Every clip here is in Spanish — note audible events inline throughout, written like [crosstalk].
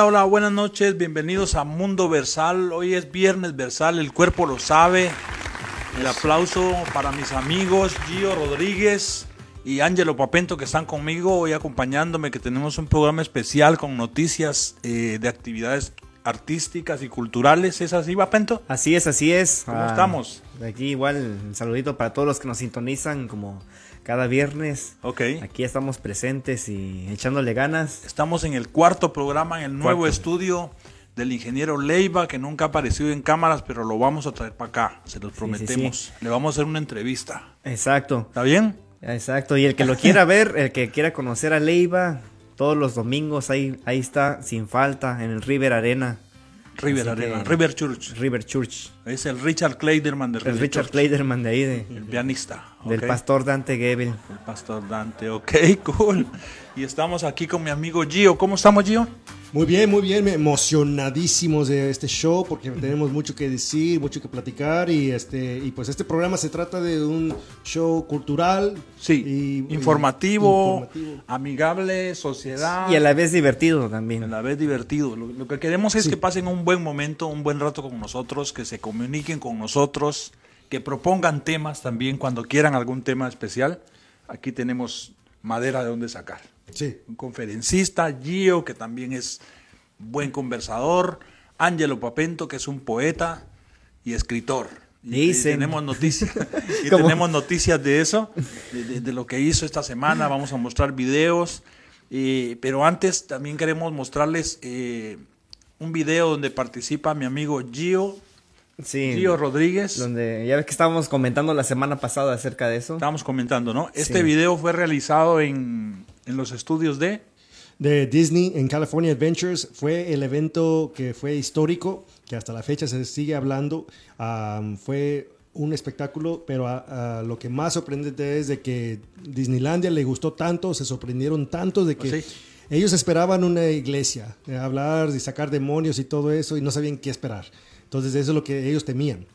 Hola, hola, buenas noches, bienvenidos a Mundo Versal. Hoy es viernes Versal, el cuerpo lo sabe. El aplauso para mis amigos Gio Rodríguez y Ángelo Papento que están conmigo hoy acompañándome, que tenemos un programa especial con noticias eh, de actividades artísticas y culturales. ¿Es así, Papento? Así es, así es. ¿Cómo estamos? Aquí igual un saludito para todos los que nos sintonizan como cada viernes. Ok. Aquí estamos presentes y echándole ganas. Estamos en el cuarto programa, en el nuevo Cuarto. estudio del ingeniero Leiva, que nunca ha aparecido en cámaras, pero lo vamos a traer para acá, se los sí, prometemos. sí. Le vamos a hacer una entrevista. Exacto, ¿Está bien? exacto. Y el que lo quiera ver, el que quiera conocer a Leiva, todos los domingos ahí, ahí está, sin falta, en el River Arena, River Así Arena, que- River Church. River Church. Es el Richard Kleiderman de El River Richard Church, Kleiderman de ahí, de- el pianista. del pastor Dante Gebel. El pastor Dante, ok, [laughs] cool. Y estamos aquí con mi amigo Gio. ¿Cómo estamos, Gio? Muy bien, muy bien, emocionadísimos de este show porque tenemos mucho que decir, mucho que platicar y este y pues este programa se trata de un show cultural, Sí, y- informativo, informativo. amigable, sociedad. Y a la vez divertido a también. la vez divertido. Lo, lo que queremos es Sí. que pasen un buen momento, un buen rato con nosotros, que se comuniquen con nosotros, que propongan temas también cuando quieran algún tema especial. Aquí tenemos madera de donde sacar. Sí. Un conferencista, Gio, que también es buen conversador, Ángelo Papento, que es un poeta y escritor. Y, y tenemos noticias, [laughs] y tenemos noticias de eso, de, de- de lo que hizo esta semana. Vamos a mostrar videos. eh, pero antes también queremos mostrarles eh, un video donde participa mi amigo Gio, Sí. Gio Rodríguez. Donde ya ves que estábamos comentando la semana pasada acerca de eso. Estábamos comentando, ¿no? Este Sí. video fue realizado en, en los estudios de... de Disney en California Adventures fue el evento que fue histórico, que hasta la fecha se sigue hablando. Fue un espectáculo, pero a- a lo que más sorprendente es de que Disneylandia le gustó tanto, se sorprendieron tanto de que Pues sí. ellos esperaban una iglesia, eh, hablar y sacar demonios y todo eso y no sabían qué esperar. Entonces eso es lo que ellos temían.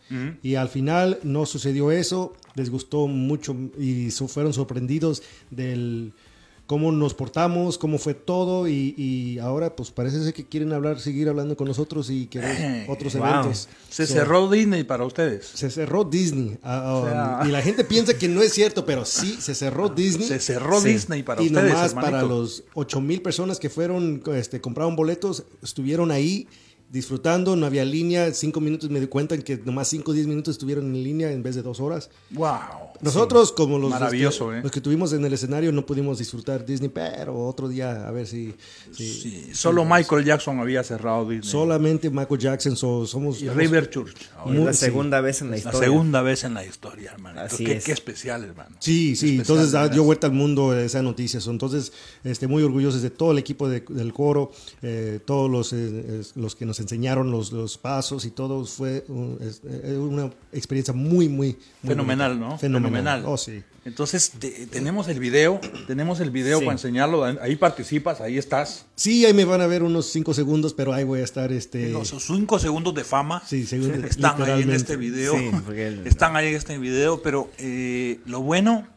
Y al final no sucedió eso, les gustó mucho y fueron sorprendidos del cómo nos portamos, cómo fue todo y, y ahora pues parece ser que quieren hablar, seguir hablando con nosotros y querer [clears throat] otros Wow. eventos. Se So, cerró Disney para ustedes. Se cerró Disney. ah, um, sea- y la gente piensa que no es cierto, pero sí, se cerró [laughs] Disney. Se cerró Sí. Disney para y ustedes, nomás hermanito. para los 8 mil personas que fueron, este, compraron boletos, estuvieron ahí disfrutando, no había línea, cinco minutos me di cuenta en que nomás 5 o 10 minutos estuvieron en línea en vez de dos horas. Wow. Nosotros, como los, Maravilloso, los que, ¿eh? los que tuvimos en el escenario, no pudimos disfrutar Disney, pero otro día a ver si... si- Sí, solo Michael Jackson había cerrado Disney. Solamente Michael Jackson, so- somos... y River Church. Muy- la sí. segunda vez en la la historia. segunda vez en la historia, hermano. Así qué, es. qué especial, hermano. Sí, sí, entonces da- dio vuelta al mundo esa noticia. So, Entonces, este, muy orgullosos de todo el equipo de- del coro, eh, todos los, eh, los que nos enseñaron los, los pasos y todo. Fue un- es- eh, una experiencia muy, muy, muy Fenomenal, bonita. ¿no? Fenomenal. Oh, sí. Entonces, te- tenemos el video, tenemos el video Sí. para enseñarlo. Ahí participas, ahí estás. Sí, ahí me van a ver unos cinco segundos, pero ahí voy a estar. Este, Los cinco segundos de fama Sí, según- [laughs] están ahí en este video. Sí, porque el- Están ahí en este video, pero eh, lo bueno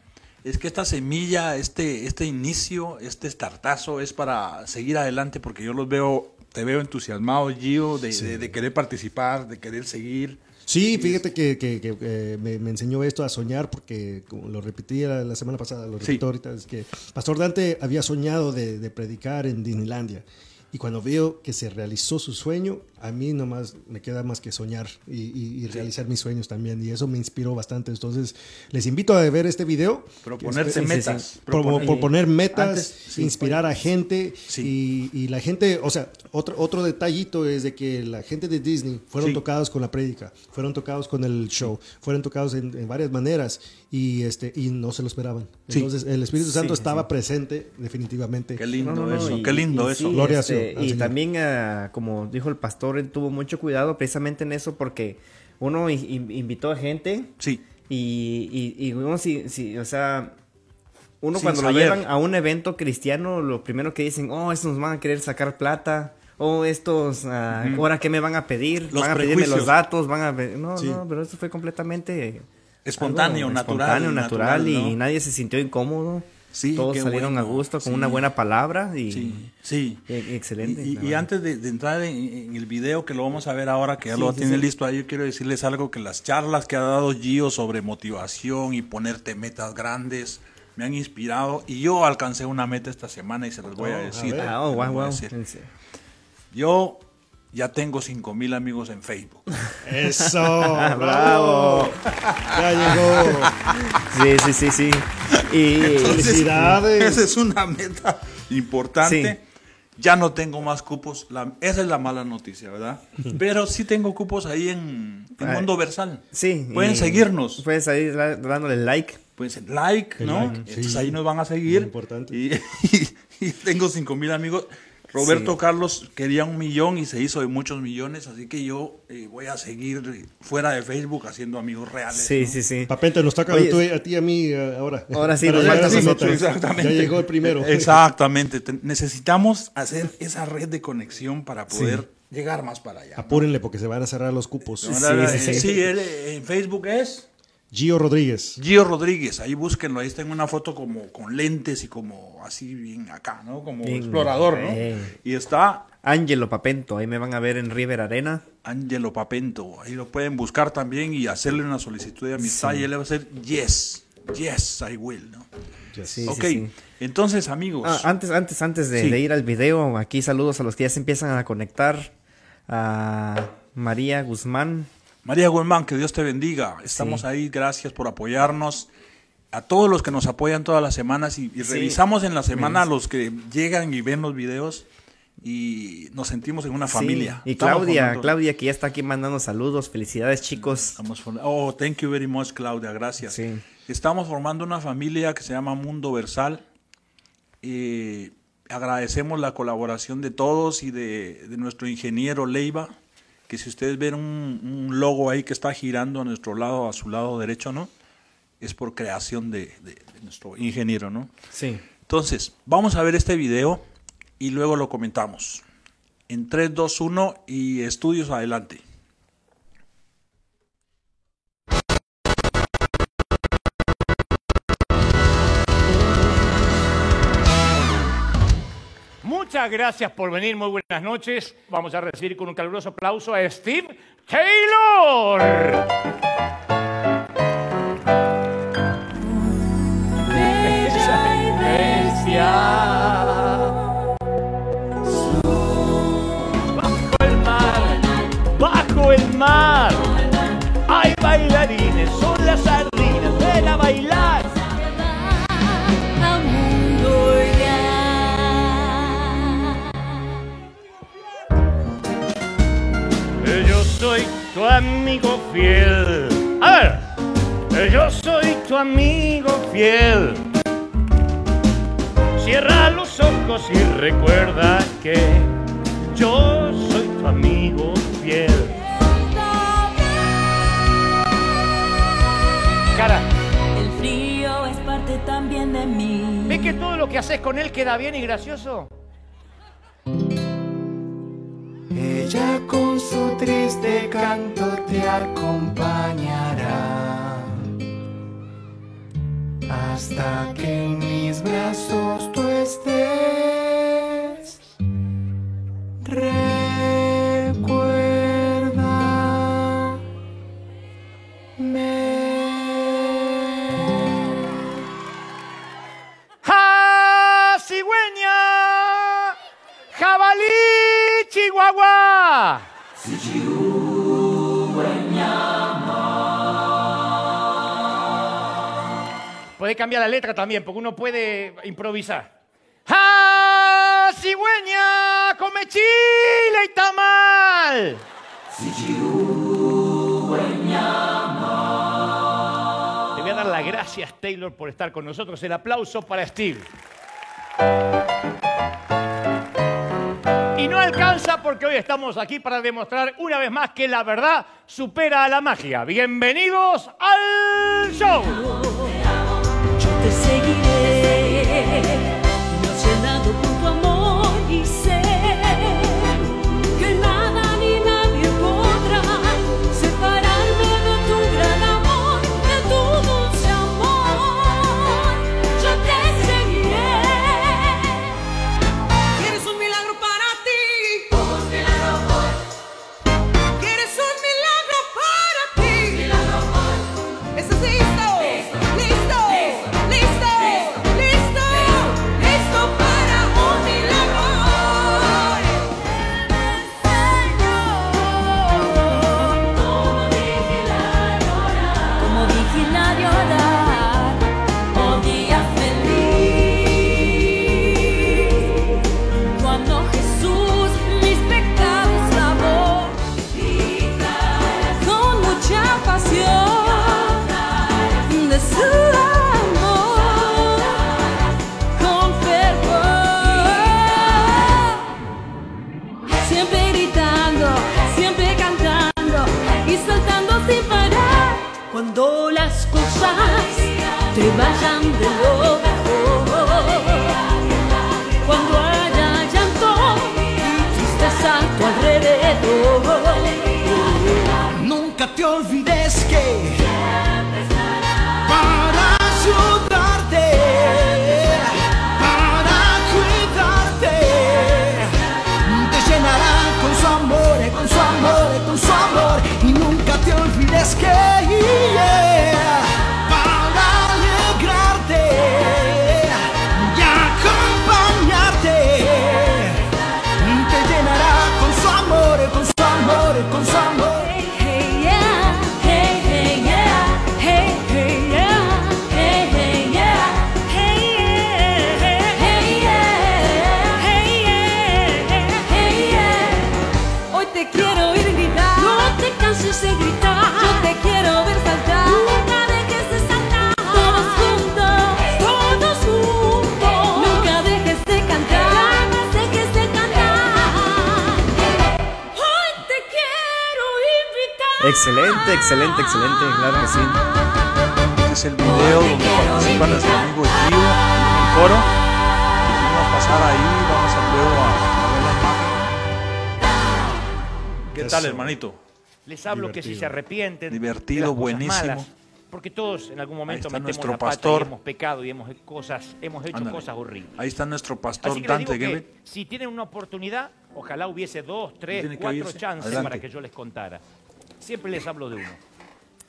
es que esta semilla, este, este inicio, este startazo es para seguir adelante porque yo los veo, te veo entusiasmado, Gio, de, de- de querer participar, de querer seguir. Sí, fíjate que, que- que, eh, me, me enseñó esto a soñar porque como lo repetí la, la semana pasada, lo Sí. repito ahorita, es que Pastor Dante había soñado de, de predicar en Disneylandia y cuando veo que se realizó su sueño, a mí nomás me queda más que soñar y, y- y realizar mis sueños también y eso me inspiró bastante. Entonces les invito a ver este video. Proponerse es- metas. sí, sí. Pro- Proponer- proponer metas, Antes, sí, inspirar a gente Sí. y, y la gente, o sea, otro, otro detallito es de que la gente de Disney fueron Sí. tocados con la prédica, fueron tocados con el show, fueron tocados en, en varias maneras y este y no se lo esperaban. Sí. Entonces el Espíritu Santo sí, estaba sí. presente definitivamente. Qué lindo No, no, no, eso, y- qué lindo y eso. Gloria este, a su- al Y Señor. también, ah, como dijo el pastor, tuvo mucho cuidado precisamente en eso porque uno in- invitó a gente Sí, y, y, y uno si, si, o sea, uno Sin cuando saber. lo llevan a un evento cristiano, lo primero que dicen, oh, estos nos van a querer sacar plata. Oh, estos, ah, ahora qué me van a pedir, Los van a pedirme los datos, van a no, Sí. no, pero eso fue completamente espontáneo, algo natural. espontáneo, natural, y ¿no? nadie se sintió incómodo. Sí, Todos salieron a gusto con sí. una buena palabra y Sí, sí. e- excelente. Y, antes de, de entrar en, en el video que lo vamos a ver ahora, que ya Sí, lo tiene listo ahí, yo quiero decirles algo que las charlas que ha dado Gio sobre motivación y ponerte metas grandes me han inspirado y yo alcancé una meta esta semana y se las voy Oh, a a decir. ver. Ah, oh, wow, a wow. decir. Yo ya tengo 5 mil amigos en Facebook. Eso. [laughs] Bravo. Ya llegó. Sí, sí, sí, sí. Y Felicidades. Esa es una meta importante. Sí. Ya no tengo más cupos. La- esa es la mala noticia, ¿verdad? [laughs] Pero sí tengo cupos ahí en, en Ah, Mundo Versal. sí. Pueden seguirnos. Pueden da- dándole like. Pues like, El ¿no? like, Entonces sí. ahí nos van a seguir. Muy importante. Y, y- [laughs] y tengo 5 mil amigos. Roberto Sí. Carlos quería un millón y se hizo de muchos millones, así que yo eh, voy a seguir eh, fuera de Facebook haciendo amigos reales. Sí, ¿no? sí, sí. Papente, nos toca Oye, tú- a ti y a mí eh, ahora. Ahora sí, nos falta nosotros. Exactamente. Ya llegó el primero. Exactamente. Te- necesitamos hacer esa red de conexión para poder llegar más para allá. ¿no? Apúrenle porque se van a cerrar los cupos. Ahora, Sí, sí, sí. eh, en Facebook es Gio Rodríguez. Gio Rodríguez. Ahí búsquenlo. Ahí tengo una foto como con lentes y como así bien acá, ¿no? Como Bien, explorador, ¿no? eh. Y está Angelo Papento, ahí me van a ver en River Arena. Angelo Papento. Ahí lo pueden buscar también y hacerle una solicitud de amistad y él le va a decir yes, yes, I will, ¿no? Yes. Sí, ok, sí, sí. entonces amigos, Ah, antes, antes, antes de, Sí. de ir al video, aquí saludos a los que ya se empiezan a conectar. A María Guzmán. María Guzmán, que Dios te bendiga. Estamos Sí. ahí, gracias por apoyarnos. A todos los que nos apoyan todas las semanas y, y Sí. revisamos en la semana a los que llegan y ven los videos y nos sentimos en una Sí, familia. Y Estamos Claudia, formando- Claudia que ya está aquí mandando saludos. Felicidades, chicos. Estamos oh, thank you very much, Claudia, gracias. Sí. Estamos formando una familia que se llama Mundo Versal. Eh, agradecemos la colaboración de todos y de, de nuestro ingeniero Leiva, que si ustedes ven un, un logo ahí que está girando a nuestro lado, a su lado derecho, ¿no? Es por creación de, de- de nuestro ingeniero, ¿no? Sí. Entonces, vamos a ver este video y luego lo comentamos. En 3, 2, 1 y estudios adelante. Muchas gracias por venir, muy buenas noches. Vamos a recibir con un caluroso aplauso a Steve Taylor. Bajo el mar, bajo el mar, hay bailarines, son las sardinas, ven a bailar. Amigo fiel. A ver, yo soy tu amigo fiel. Cierra los ojos y recuerda que yo soy tu amigo fiel. Cara, El frío es parte también de mí. ¿ves que todo lo que haces con él queda bien y gracioso? Ella con su triste canto te acompañará hasta que en mis brazos tú estés. Puede cambiar la letra también, porque uno puede improvisar. ¡Ja! ¡Cigüeña! ¡Come chile y tamal! Le voy a dar las gracias, Taylor, por estar con nosotros. El aplauso para Steve. Y no alcanza porque hoy estamos aquí para demostrar una vez más que la verdad supera a la magia. Bienvenidos al show. Cuando las cosas te vayan de lo mejor, cuando haya llanto y tristeza a tu alrededor. Nunca te olvides que Excelente, excelente, excelente, claro que sí. Este es el video donde participa nuestro amigo Gio en el coro. Vamos a pasar ahí, vamos a luego a, ver la imagen. ¿Qué tal, hermanito? Les hablo que si se arrepienten. Divertido, de las cosas buenísimo. malas, porque todos en algún momento metemos nuestro la pata pastor. y hemos pecado y hemos, cosas, hemos hecho Ándale. cosas horribles. Ahí está nuestro pastor Así que les Dante digo que si tienen una oportunidad, ojalá hubiese dos, tres, cuatro chances Adelante. para que yo les contara. Siempre les hablo de uno.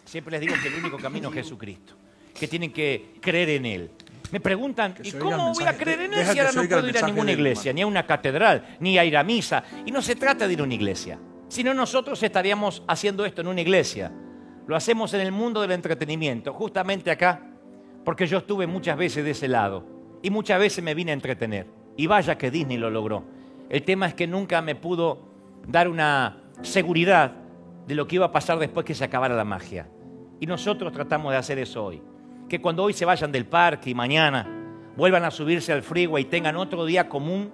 Siempre les digo que el único camino es Jesucristo. Que tienen que creer en Él. Me preguntan, ¿y cómo voy a creer en Él si ahora no puedo ir a ninguna iglesia, ni a una catedral, ni a ir a misa? Y no se trata de ir a una iglesia. Si no, nosotros estaríamos haciendo esto en una iglesia. Lo hacemos en el mundo del entretenimiento, justamente acá, porque yo estuve muchas veces de ese lado y muchas veces me vine a entretener. Y vaya que Disney lo logró. El tema es que nunca me pudo dar una seguridad de lo que iba a pasar después que se acabara la magia. Y nosotros tratamos de hacer eso hoy. Que cuando hoy se vayan del parque y mañana vuelvan a subirse al freeway y tengan otro día común,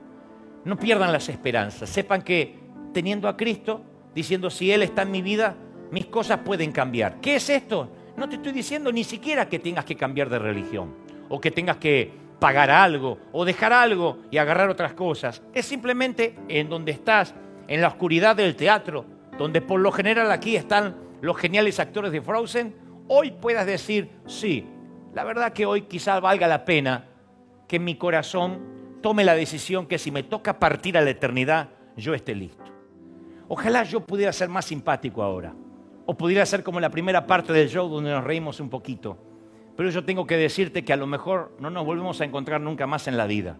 no pierdan las esperanzas. Sepan que teniendo a Cristo, diciendo si Él está en mi vida, mis cosas pueden cambiar. ¿Qué es esto? No te estoy diciendo ni siquiera que tengas que cambiar de religión o que tengas que pagar algo o dejar algo y agarrar otras cosas. Es simplemente en donde estás, en la oscuridad del teatro, donde por lo general aquí están los geniales actores de Frozen, hoy puedas decir, sí, la verdad que hoy quizás valga la pena que mi corazón tome la decisión que si me toca partir a la eternidad, yo esté listo. Ojalá yo pudiera ser más simpático ahora. O pudiera ser como la primera parte del show donde nos reímos un poquito. Pero yo tengo que decirte que a lo mejor no nos volvemos a encontrar nunca más en la vida.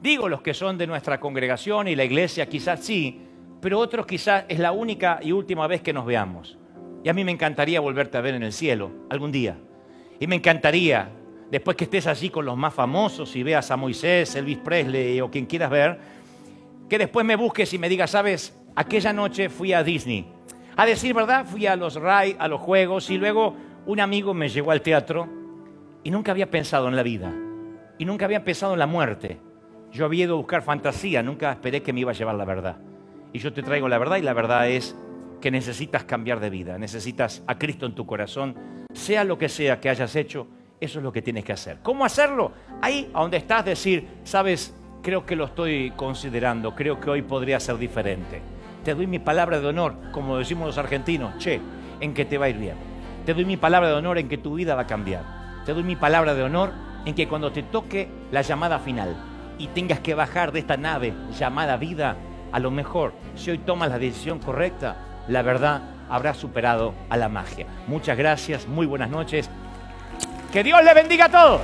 Digo los que son de nuestra congregación y la iglesia, quizás sí, pero otros quizás es la única y última vez que nos veamos. Y a mí me encantaría volverte a ver en el cielo algún día. Y me encantaría, después que estés allí con los más famosos y veas a Moisés, Elvis Presley o quien quieras ver, que después me busques y me digas, sabes, aquella noche fui a Disney. A decir verdad, fui a los RAI, a los juegos, y luego un amigo me llevó al teatro y nunca había pensado en la vida. Y nunca había pensado en la muerte. Yo había ido a buscar fantasía, nunca esperé que me iba a llevar la verdad. Y yo te traigo la verdad y la verdad es que necesitas cambiar de vida, necesitas a Cristo en tu corazón, sea lo que sea que hayas hecho, eso es lo que tienes que hacer. ¿Cómo hacerlo? Ahí a donde estás decir, sabes, creo que lo estoy considerando, creo que hoy podría ser diferente. Te doy mi palabra de honor, como decimos los argentinos, che, en que te va a ir bien. Te doy mi palabra de honor en que tu vida va a cambiar. Te doy mi palabra de honor en que cuando te toque la llamada final y tengas que bajar de esta nave llamada vida, a lo mejor, si hoy tomas la decisión correcta, la verdad habrá superado a la magia. Muchas gracias, muy buenas noches. Que Dios le bendiga a todos.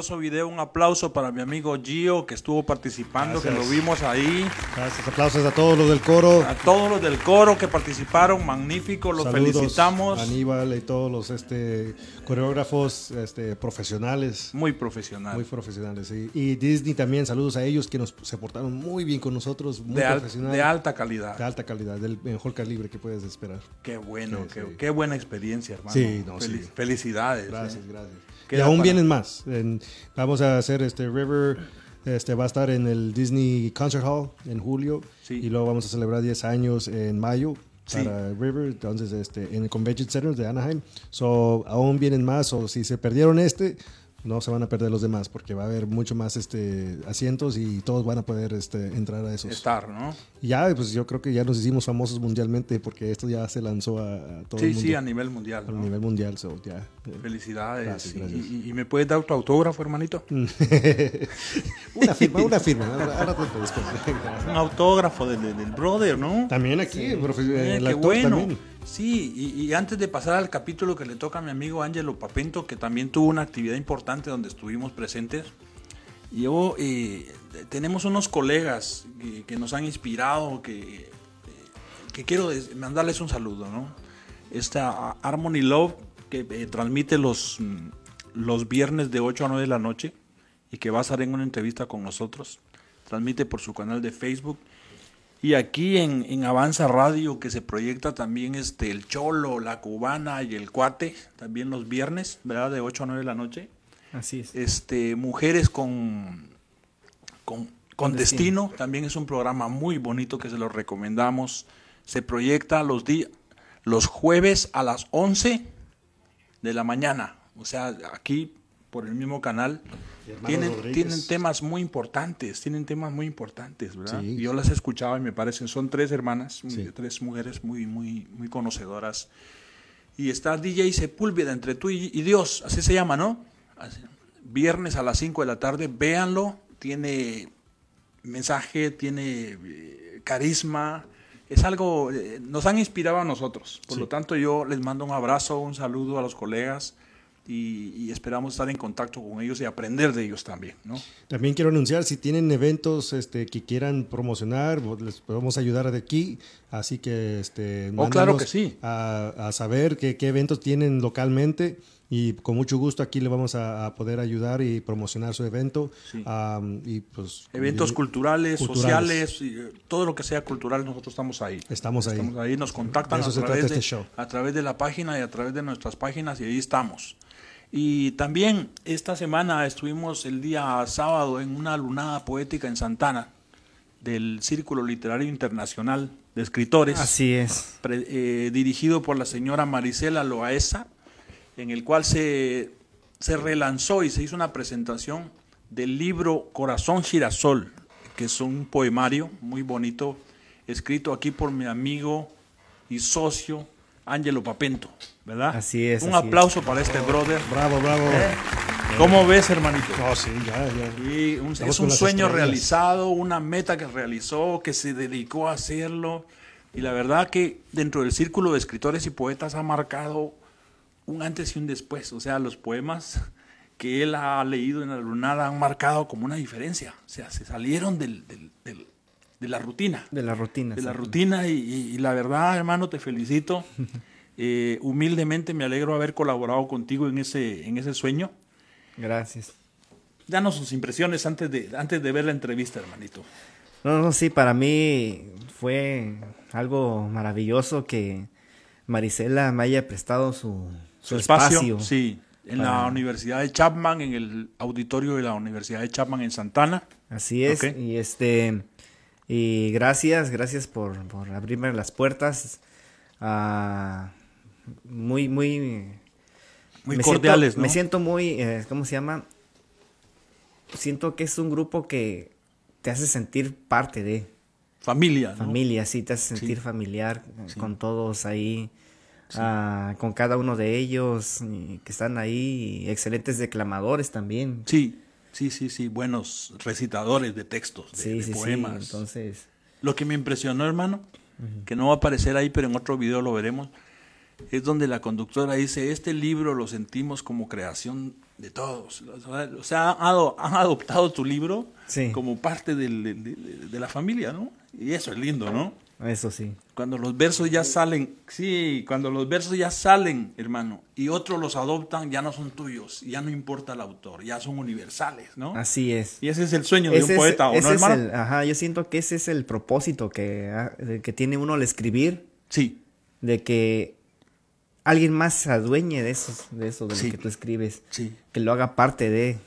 Maravilloso video, un aplauso para mi amigo Gio que estuvo participando, que Gracias. lo vimos ahí. Gracias, aplausos a todos los del coro. A todos los del coro que participaron, magnífico, los Saludos felicitamos. Aníbal y todos los este, coreógrafos este, profesionales. Muy profesional. Muy profesionales, sí. Y Disney también, saludos a ellos que nos se portaron muy bien con nosotros, muy de, al- de alta calidad. de alta calidad, del mejor calibre que puedes esperar. Qué bueno, Sí, qué, sí. qué buena experiencia, hermano. Sí, no, sí. Felicidades. Gracias, eh. gracias. Y aún para- vienen más. En- vamos a hacer este River, este va a estar en el Disney Concert Hall en julio Sí. y luego vamos a celebrar 10 años en mayo Sí. para River, entonces este en el Convention Center de Anaheim. So aún vienen más o si se perdieron este no se van a perder los demás porque va a haber mucho más este asientos y todos van a poder este entrar a esos. Estar, ¿no? Ya, pues yo creo que ya nos hicimos famosos mundialmente porque esto ya se lanzó a, a todo Sí, el mundo. sí, a nivel mundial. a ¿no? nivel mundial, so, ya. Felicidades. Gracias, Y- gracias. Y, y me puedes dar tu autógrafo, hermanito? [laughs] Una firma, una firma. Ahora, ahora después. Un autógrafo del, del- brother, ¿no? También aquí, el, profe- Eh, qué bueno. también. Sí, y, antes de pasar al capítulo que le toca a mi amigo Ángelo Papento, que también tuvo una actividad importante donde estuvimos presentes, yo eh, tenemos unos colegas que, nos han inspirado, que, eh, que quiero mandarles un saludo, ¿no? Esta Harmony Love, que eh, transmite los, mm, los viernes de 8 a 9 de la noche y que va a estar en una entrevista con nosotros. Transmite por su canal de Facebook. Y aquí en, en Avanza Radio, que se proyecta también este, el Cholo, la Cubana y el Cuate, también los viernes, ¿verdad? De 8 a 9 de la noche. Así es. Este, Mujeres con, con, con destino. también es un programa muy bonito que se lo recomendamos. Se proyecta los, los jueves a las 11 de la mañana. O sea, aquí por el mismo canal. Tienen, Rodríguez. tienen temas muy importantes, tienen temas muy importantes, ¿verdad? Sí. Yo las he escuchado y me parecen, son tres hermanas, Sí. tres mujeres muy, muy, muy conocedoras. Y está DJ Sepúlveda entre tú y, y Dios, así se llama, ¿no? Así. Viernes a las 5 de la tarde, véanlo, tiene mensaje, tiene eh, carisma, es algo, eh, nos han inspirado a nosotros. Por Sí. lo tanto, yo les mando un abrazo, un saludo a los colegas y, y esperamos estar en contacto con ellos y aprender de ellos también, ¿no? También quiero anunciar, si tienen eventos este, que quieran promocionar, les podemos ayudar de aquí. Así que este, Oh, claro que sí. a, a saber qué, qué eventos tienen localmente. Y con mucho gusto aquí le vamos a, a poder ayudar y promocionar su evento. Sí. Am, y pues, Eventos y- culturales, culturales. sociales, y, eh, todo lo que sea cultural, nosotros estamos ahí. Estamos ahí. Estamos ahí, nos contactan a través, de, este show. a través de la página y a través de nuestras páginas y ahí estamos. Y también esta semana estuvimos el día sábado en una lunada poética en Santana del Círculo Literario Internacional de Escritores Así es. pre- eh, dirigido por la señora Marisela Loaesa, en el cual se, se relanzó y se hizo una presentación del libro Corazón Girasol, que es un poemario muy bonito, escrito aquí por mi amigo y socio Ángelo Papento, ¿verdad? Así es, Un así aplauso para este brother. Bravo, bravo. ¿Eh? ¿Cómo ves, hermanito? No, sí, ya, ya. Sí, un- es un sueño estrellas. realizado, una meta que realizó, que se dedicó a hacerlo. Y la verdad que dentro del círculo de escritores y poetas ha marcado un antes y un después. O sea, los poemas que él ha leído en la lunada han marcado como una diferencia. O sea, se salieron del- del- del- de la rutina De la rutina. de la rutina y, y- y la verdad, hermano, te felicito. [laughs] Eh, humildemente me alegro haber colaborado contigo en ese, en ese sueño. Gracias. Danos sus impresiones antes de, antes de ver la entrevista, hermanito. No, no, sí, para mí fue algo maravilloso que Marisela me haya prestado su, su espacio. Sí. en la Universidad de Chapman, en el auditorio de la Universidad de Chapman en Santana. Así es, y este y gracias, gracias por, por abrirme las puertas. Muy, muy, Muy me cordiales, siento, ¿no? Me siento muy, eh, ¿cómo se llama? Siento que es un grupo que te hace sentir parte de Familia, ¿no? familia, sí, te hace sentir Sí. familiar con todos ahí, ah, con cada uno de ellos que están ahí, excelentes declamadores también. Sí, sí, sí, sí, buenos recitadores de textos, de, poemas. entonces... Lo que me impresionó, hermano, que no va a aparecer ahí, pero en otro video lo veremos, es donde la conductora dice, este libro lo sentimos como creación de todos. O sea, han, ado- han adoptado tu libro Sí. como parte del- de, de- de la familia, ¿no? Y eso es lindo, ¿no? Eso sí. Cuando los versos ya salen, sí, cuando los versos ya salen, hermano, y otros los adoptan, ya no son tuyos, ya no importa el autor, ya son universales, ¿no? Así es. Y ese es el sueño de Ese un es- poeta, ¿o no, hermano? el- ajá, yo siento que ese es el propósito que, ah, de- que tiene uno al escribir, Sí, de que alguien más se adueñe de eso, de eso, de Sí. lo que tú escribes, sí, que lo haga parte de.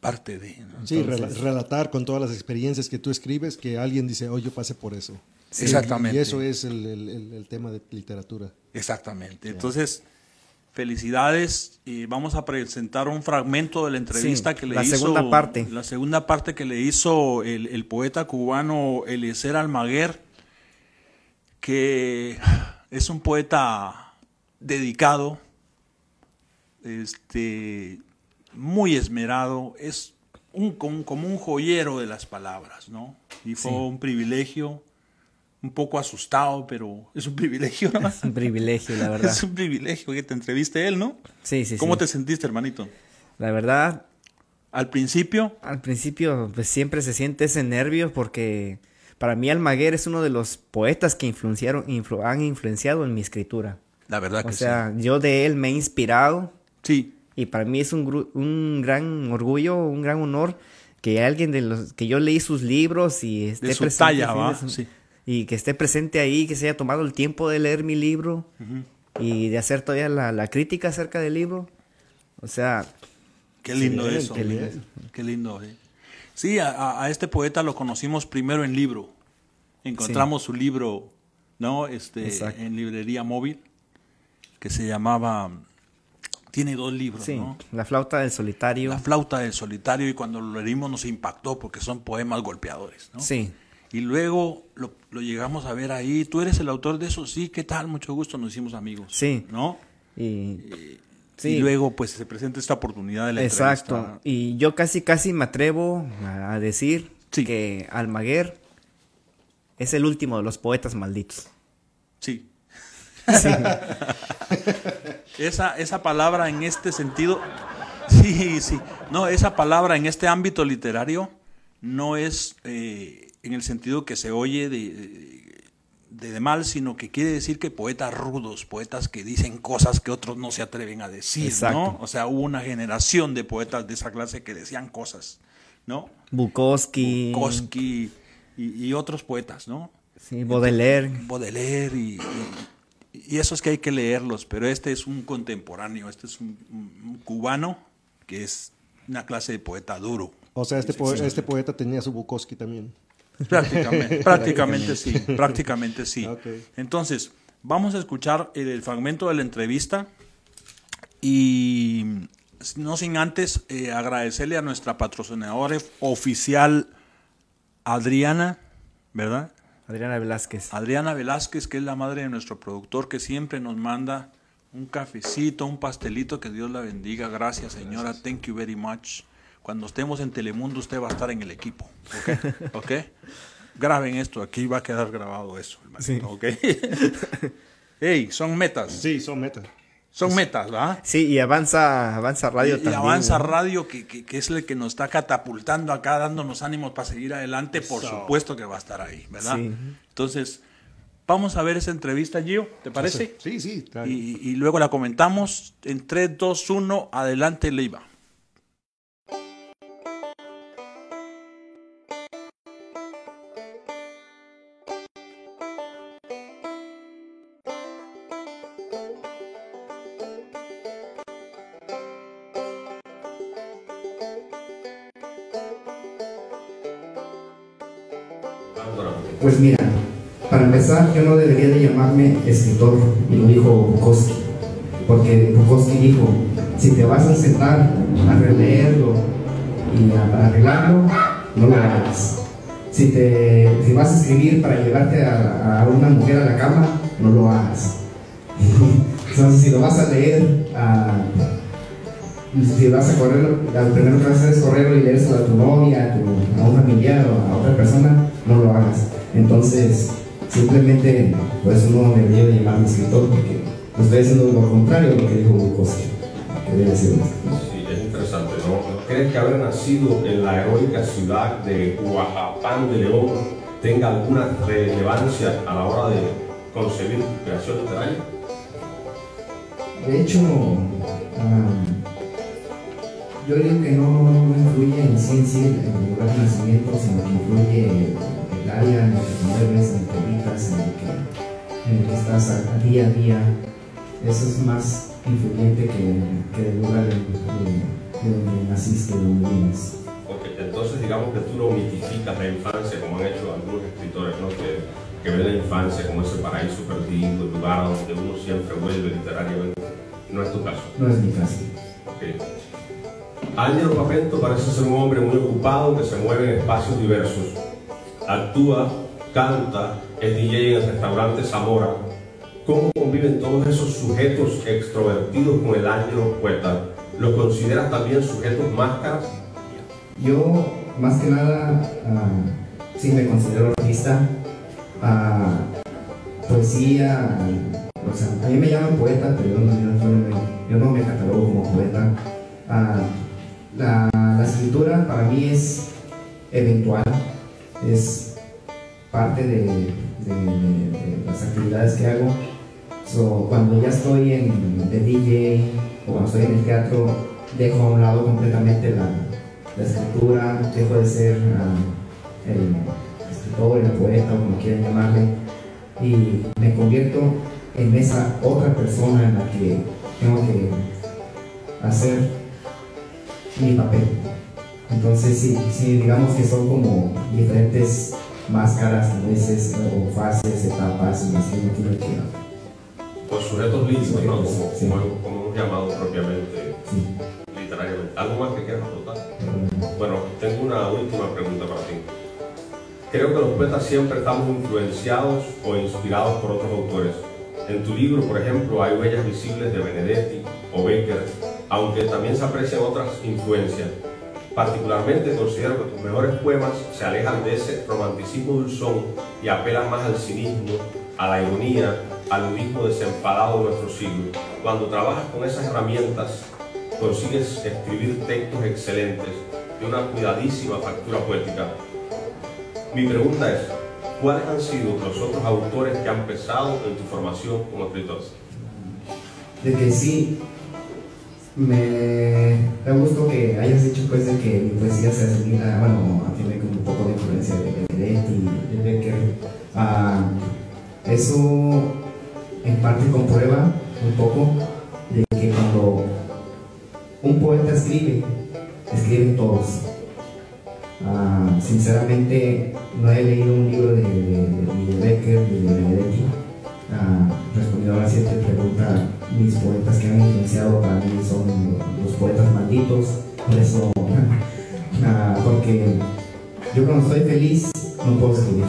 parte de... ¿no? Sí, Entonces- relatar con todas las experiencias que tú escribes, que alguien dice, oh, yo pasé por eso. Sí. Exactamente. Y eso es el, el- el- el tema de literatura. Exactamente. Entonces, felicidades. Y vamos a presentar un fragmento de la entrevista Sí, que le la hizo. segunda parte. La segunda parte que le hizo el, el poeta cubano Eliezer Almaguer, que es un poeta dedicado, este, muy esmerado, es un, como, un joyero de las palabras, ¿no? Y fue Sí. un privilegio, un poco asustado, pero es un privilegio, ¿no? Es un privilegio, la verdad. Es un privilegio que te entreviste él, ¿no? Sí, sí, ¿Cómo sí. te sentiste, hermanito? La verdad, Al principio, al principio pues, siempre se siente ese nervio porque para mí Almaguer es uno de los poetas que influenciaron, influ- han influenciado en mi escritura. La verdad que O sea, yo de él me he inspirado sí. Y para mí es un, un gran orgullo, un gran honor que alguien de los que yo leí sus libros y esté De su presente, talla, sí, ¿va? de su- Sí. y que esté presente ahí, que se haya tomado el tiempo de leer mi libro y de hacer todavía la, la crítica acerca del libro. O sea, Qué lindo bien, eso. qué lindo. Qué lindo. eh. Sí, a- a, este poeta lo conocimos primero en libro. Encontramos su libro, ¿no? Este, Exacto. en librería móvil, que se llamaba. Tiene dos libros, sí, ¿no? la flauta del solitario. La flauta del solitario, y cuando lo leímos nos impactó porque son poemas golpeadores, ¿no? Sí, Y luego lo, lo llegamos a ver ahí. ¿Tú eres el autor de eso? Sí, ¿qué tal? Mucho gusto, nos hicimos amigos. Sí. ¿No? y, sí, Y luego, pues, se presenta esta oportunidad de la exacto. entrevista. Y yo casi, casi me atrevo a a decir Sí. que Almaguer es el último de los poetas malditos. Sí. Esa, esa palabra en este sentido, sí, sí. No, esa palabra en este ámbito literario no es eh, en el sentido que se oye de, de, de mal, sino que quiere decir que poetas rudos, poetas que dicen cosas que otros no se atreven a decir, Exacto. ¿no? O sea, hubo una generación de poetas de esa clase que decían cosas, ¿no? Bukowski, Koski y, y otros poetas, ¿no? sí, Baudelaire. Baudelaire y, y, y esos que hay que leerlos, pero este es un contemporáneo, este es un, cubano que es una clase de poeta duro. O sea, este, poe- este poeta tenía su Bukowski también. Prácticamente, [laughs] prácticamente sí, prácticamente sí. Entonces, vamos a escuchar el, el fragmento de la entrevista y no sin antes eh, agradecerle a nuestra patrocinadora oficial Adriana, ¿verdad? Adriana Velázquez. Adriana Velázquez, que es la madre de nuestro productor, que siempre nos manda un cafecito, un pastelito, que Dios la bendiga. Gracias, señora. Thank you very much. Cuando estemos en Telemundo, usted va a estar en el equipo. ¿Ok? [laughs] ¿Ok? Graben esto, aquí va a quedar grabado eso. hermanito, ¿Ok? [laughs] Hey, son metas. Sí, son metas. Son metas, ¿verdad? Sí, y avanza, avanza radio y, y también. Avanza ¿no? Radio, que, que- que es el que nos está catapultando acá, dándonos ánimos para seguir adelante, por Eso. supuesto que va a estar ahí, ¿verdad? Sí. Entonces, vamos a ver esa entrevista, Gio, ¿te parece? Sí, sí. bien. Y, y luego la comentamos en 3, 2, 1, adelante, Leiva. Empezar, yo no debería de llamarme escritor, y lo dijo Bukowski, porque Bukowski dijo, si te vas a sentar a releerlo y a arreglarlo, no lo hagas. Si, te, si vas a escribir para llevarte a, una mujer a la cama, no lo hagas. [laughs] Entonces, si lo vas a leer, a, si vas a correr, lo primero que vas a hacer es correrlo y leérselo a tu novia, a, tu- a un familiar o a otra persona, no lo hagas. Entonces, simplemente, por eso no debería de llamarme escritor, porque estoy haciendo lo contrario de lo que dijo Bukowski, Sí, es interesante, ¿no? ¿Crees que haber nacido en la heroica ciudad de Huajapán de León tenga alguna relevancia a la hora de concebir tu creación literaria? De hecho, yo digo que no, no influye en sí en sí el lugar de nacimiento, sino que influye área en el que mueves, en el que habitas, en el que, en el que estás a, día a día. Eso es más influyente que, que el lugar de, de- de donde naciste, de donde vienes. Ok, entonces digamos que tú no mitificas la infancia como han hecho algunos escritores, ¿no? Que, que ven la infancia como ese paraíso perdido, el lugar donde uno siempre vuelve literariamente. No es tu caso. No es mi caso. Ok. Ángelo Papento parece ser un hombre muy ocupado que se mueve en espacios diversos. Actúa, canta, es DJ en el restaurante Zamora. ¿Cómo conviven todos esos sujetos extrovertidos con el Ángelo poeta? ¿Los consideras también sujetos máscaras? Yo, más que nada, ah, sí me considero artista. Ah, poesía, o sea, a mí me llaman poeta, pero yo no, me, catalogo como poeta. Ah, la escritura para mí es eventual, es parte de, las actividades que hago. Cuando ya estoy en, de DJ o cuando estoy en el teatro, dejo a un lado completamente la, la escritura, dejo de ser ah, el escritor, el poeta o como quieran llamarle, y me convierto en esa otra persona en la que tengo que hacer mi papel. Entonces, sí, sí, digamos que son como diferentes máscaras, a veces, o fases, etapas, que uno tiene que. Pues sujetos líricos, ¿no? Como, Sí. como, como hemos llamado propiamente Sí, literariamente. ¿Algo más que quieras aportar? pero- Bueno, tengo una última pregunta para ti. Creo que los poetas siempre estamos influenciados o inspirados por otros autores. En tu libro, por ejemplo, hay huellas visibles de Benedetti o Becker, aunque también se aprecian otras influencias. Particularmente considero que tus mejores poemas se alejan de ese romanticismo dulzón y apelan más al cinismo, a la ironía, al ludismo desenfadado de nuestro siglo. Cuando trabajas con esas herramientas, consigues escribir textos excelentes de una cuidadísima factura poética. Mi pregunta es, ¿cuáles han sido los otros autores que han pesado en tu formación como escritor? de que sí me da gusto que hayas dicho pues de que mi poesía se asimila, bueno, tiene como un poco de influencia de Benedetti, de Becker. Ah, eso en parte comprueba un poco de que cuando un poeta escribe, escriben todos. Ah, sinceramente no he leído un libro de, de- de- Becker de Benedetti. Ah, respondiendo a la siguiente pregunta, mis poetas que han influenciado para mí son los poetas malditos, por eso, [laughs] ah, porque yo cuando estoy feliz no puedo escribir.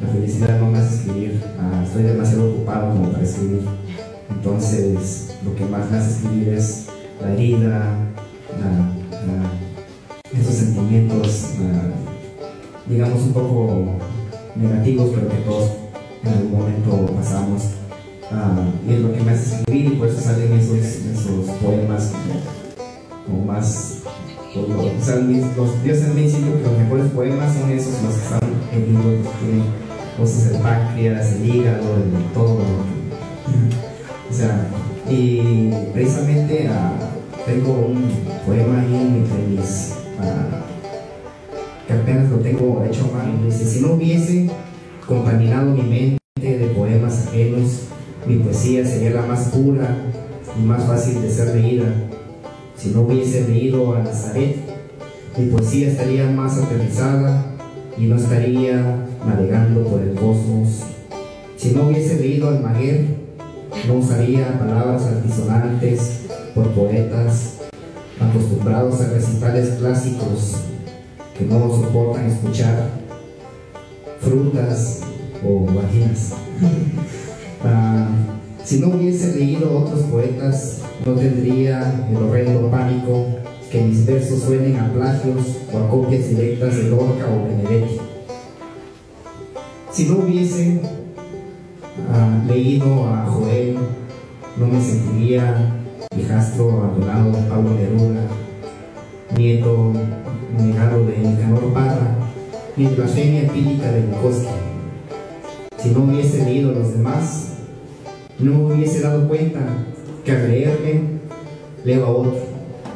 La felicidad no me hace escribir, ah, estoy demasiado ocupado como para escribir. Entonces, lo que más me hace escribir es la herida, la- esos sentimientos, digamos, un poco negativos, pero que todos en algún momento pasamos. Ah, y es lo que me hace escribir y por eso salen esos, esos poemas como, como más... como- o sea, mis- los dioses me dicen que los mejores poemas son esos los que están heridos, los que tienen cosas del páncreas, el hígado, el, todo. o sea, y precisamente ah, tengo un poema ahí entre mis... ah, que apenas lo tengo hecho a mano. Dice, si no hubiese contaminado mi mente mi poesía sería la más pura y más fácil de ser leída. Si no hubiese leído a Nazaret, mi poesía estaría más aterrizada y no estaría navegando por el cosmos. Si no hubiese leído Almaguer, no usaría palabras altisonantes por poetas acostumbrados a recitales clásicos que no soportan escuchar frutas o vaginas. [laughs] Ah, si no hubiese leído otros poetas, no tendría el horrendo pánico que mis versos suenen a plagios o a copias directas de Lorca o Benedetti. Si no hubiese ah, leído a Joel, no me sentiría hijastro abandonado de Pablo Neruda, nieto negado de Nicanor Parra, ni blasfemia empírica de Bukowski. Si no hubiese leído a los demás, no me hubiese dado cuenta que al leerme, leo a otro.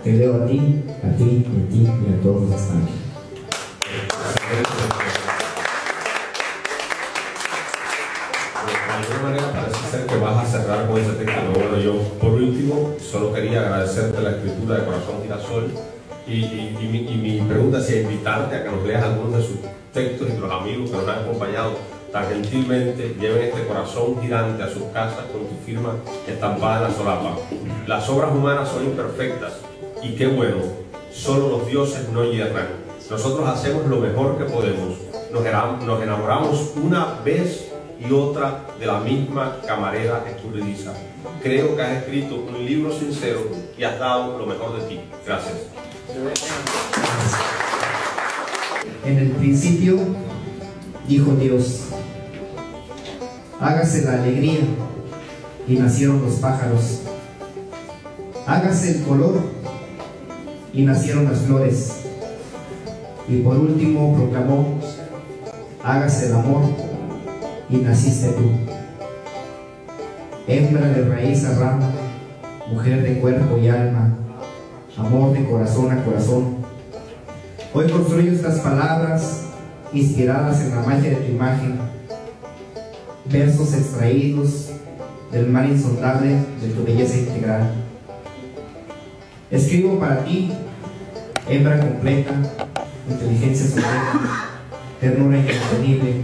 Te leo a ti, a ti, a ti y a todos los aquí. De alguna manera parece ser que vas a cerrar con ese texto. Bueno, yo por último solo quería agradecerte la escritura de Corazón Girasol y, y- y mi, y mi pregunta es invitarte a que nos leas algunos de sus textos y que los amigos que nos han acompañado tan gentilmente lleven este corazón girante a sus casas con tu firma estampada en la solapa. Las obras humanas son imperfectas y qué bueno, solo los dioses no hierran. Nosotros hacemos lo mejor que podemos. Nos enamoramos una vez y otra de la misma camarera escurridiza. Creo que has escrito un libro sincero y has dado lo mejor de ti. Gracias. En el principio dijo Dios, hágase la alegría y nacieron los pájaros. Hágase el color y nacieron las flores. Y por último proclamó, hágase el amor y naciste tú. Hembra de raíz a rama, mujer de cuerpo y alma, amor de corazón a corazón. Hoy construyo estas palabras inspiradas en la magia de tu imagen, versos extraídos del mar insondable de tu belleza integral. Escribo para ti, hembra completa, inteligencia suprema, ternura incontenible.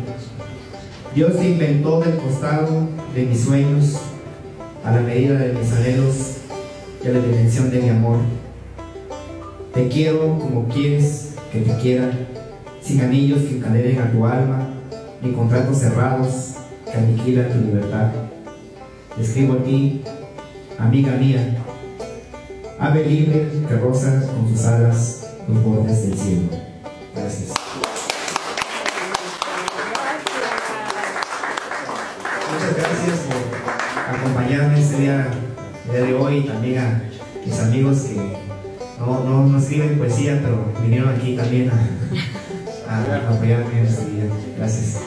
Dios te inventó del costado de mis sueños, a la medida de mis anhelos y a la dimensión de mi amor. Te quiero como quieres que te quiera, sin anillos que encadenen a tu alma, ni contratos cerrados que aniquilan tu libertad. Escribo a ti, amiga mía, ave libre que roza con sus alas los bordes del cielo. Gracias. Muchas gracias por acompañarme este día, día de hoy y también a mis amigos que no, no, no escriben poesía, pero vinieron aquí también a, a- a apoyarme en este día. Gracias.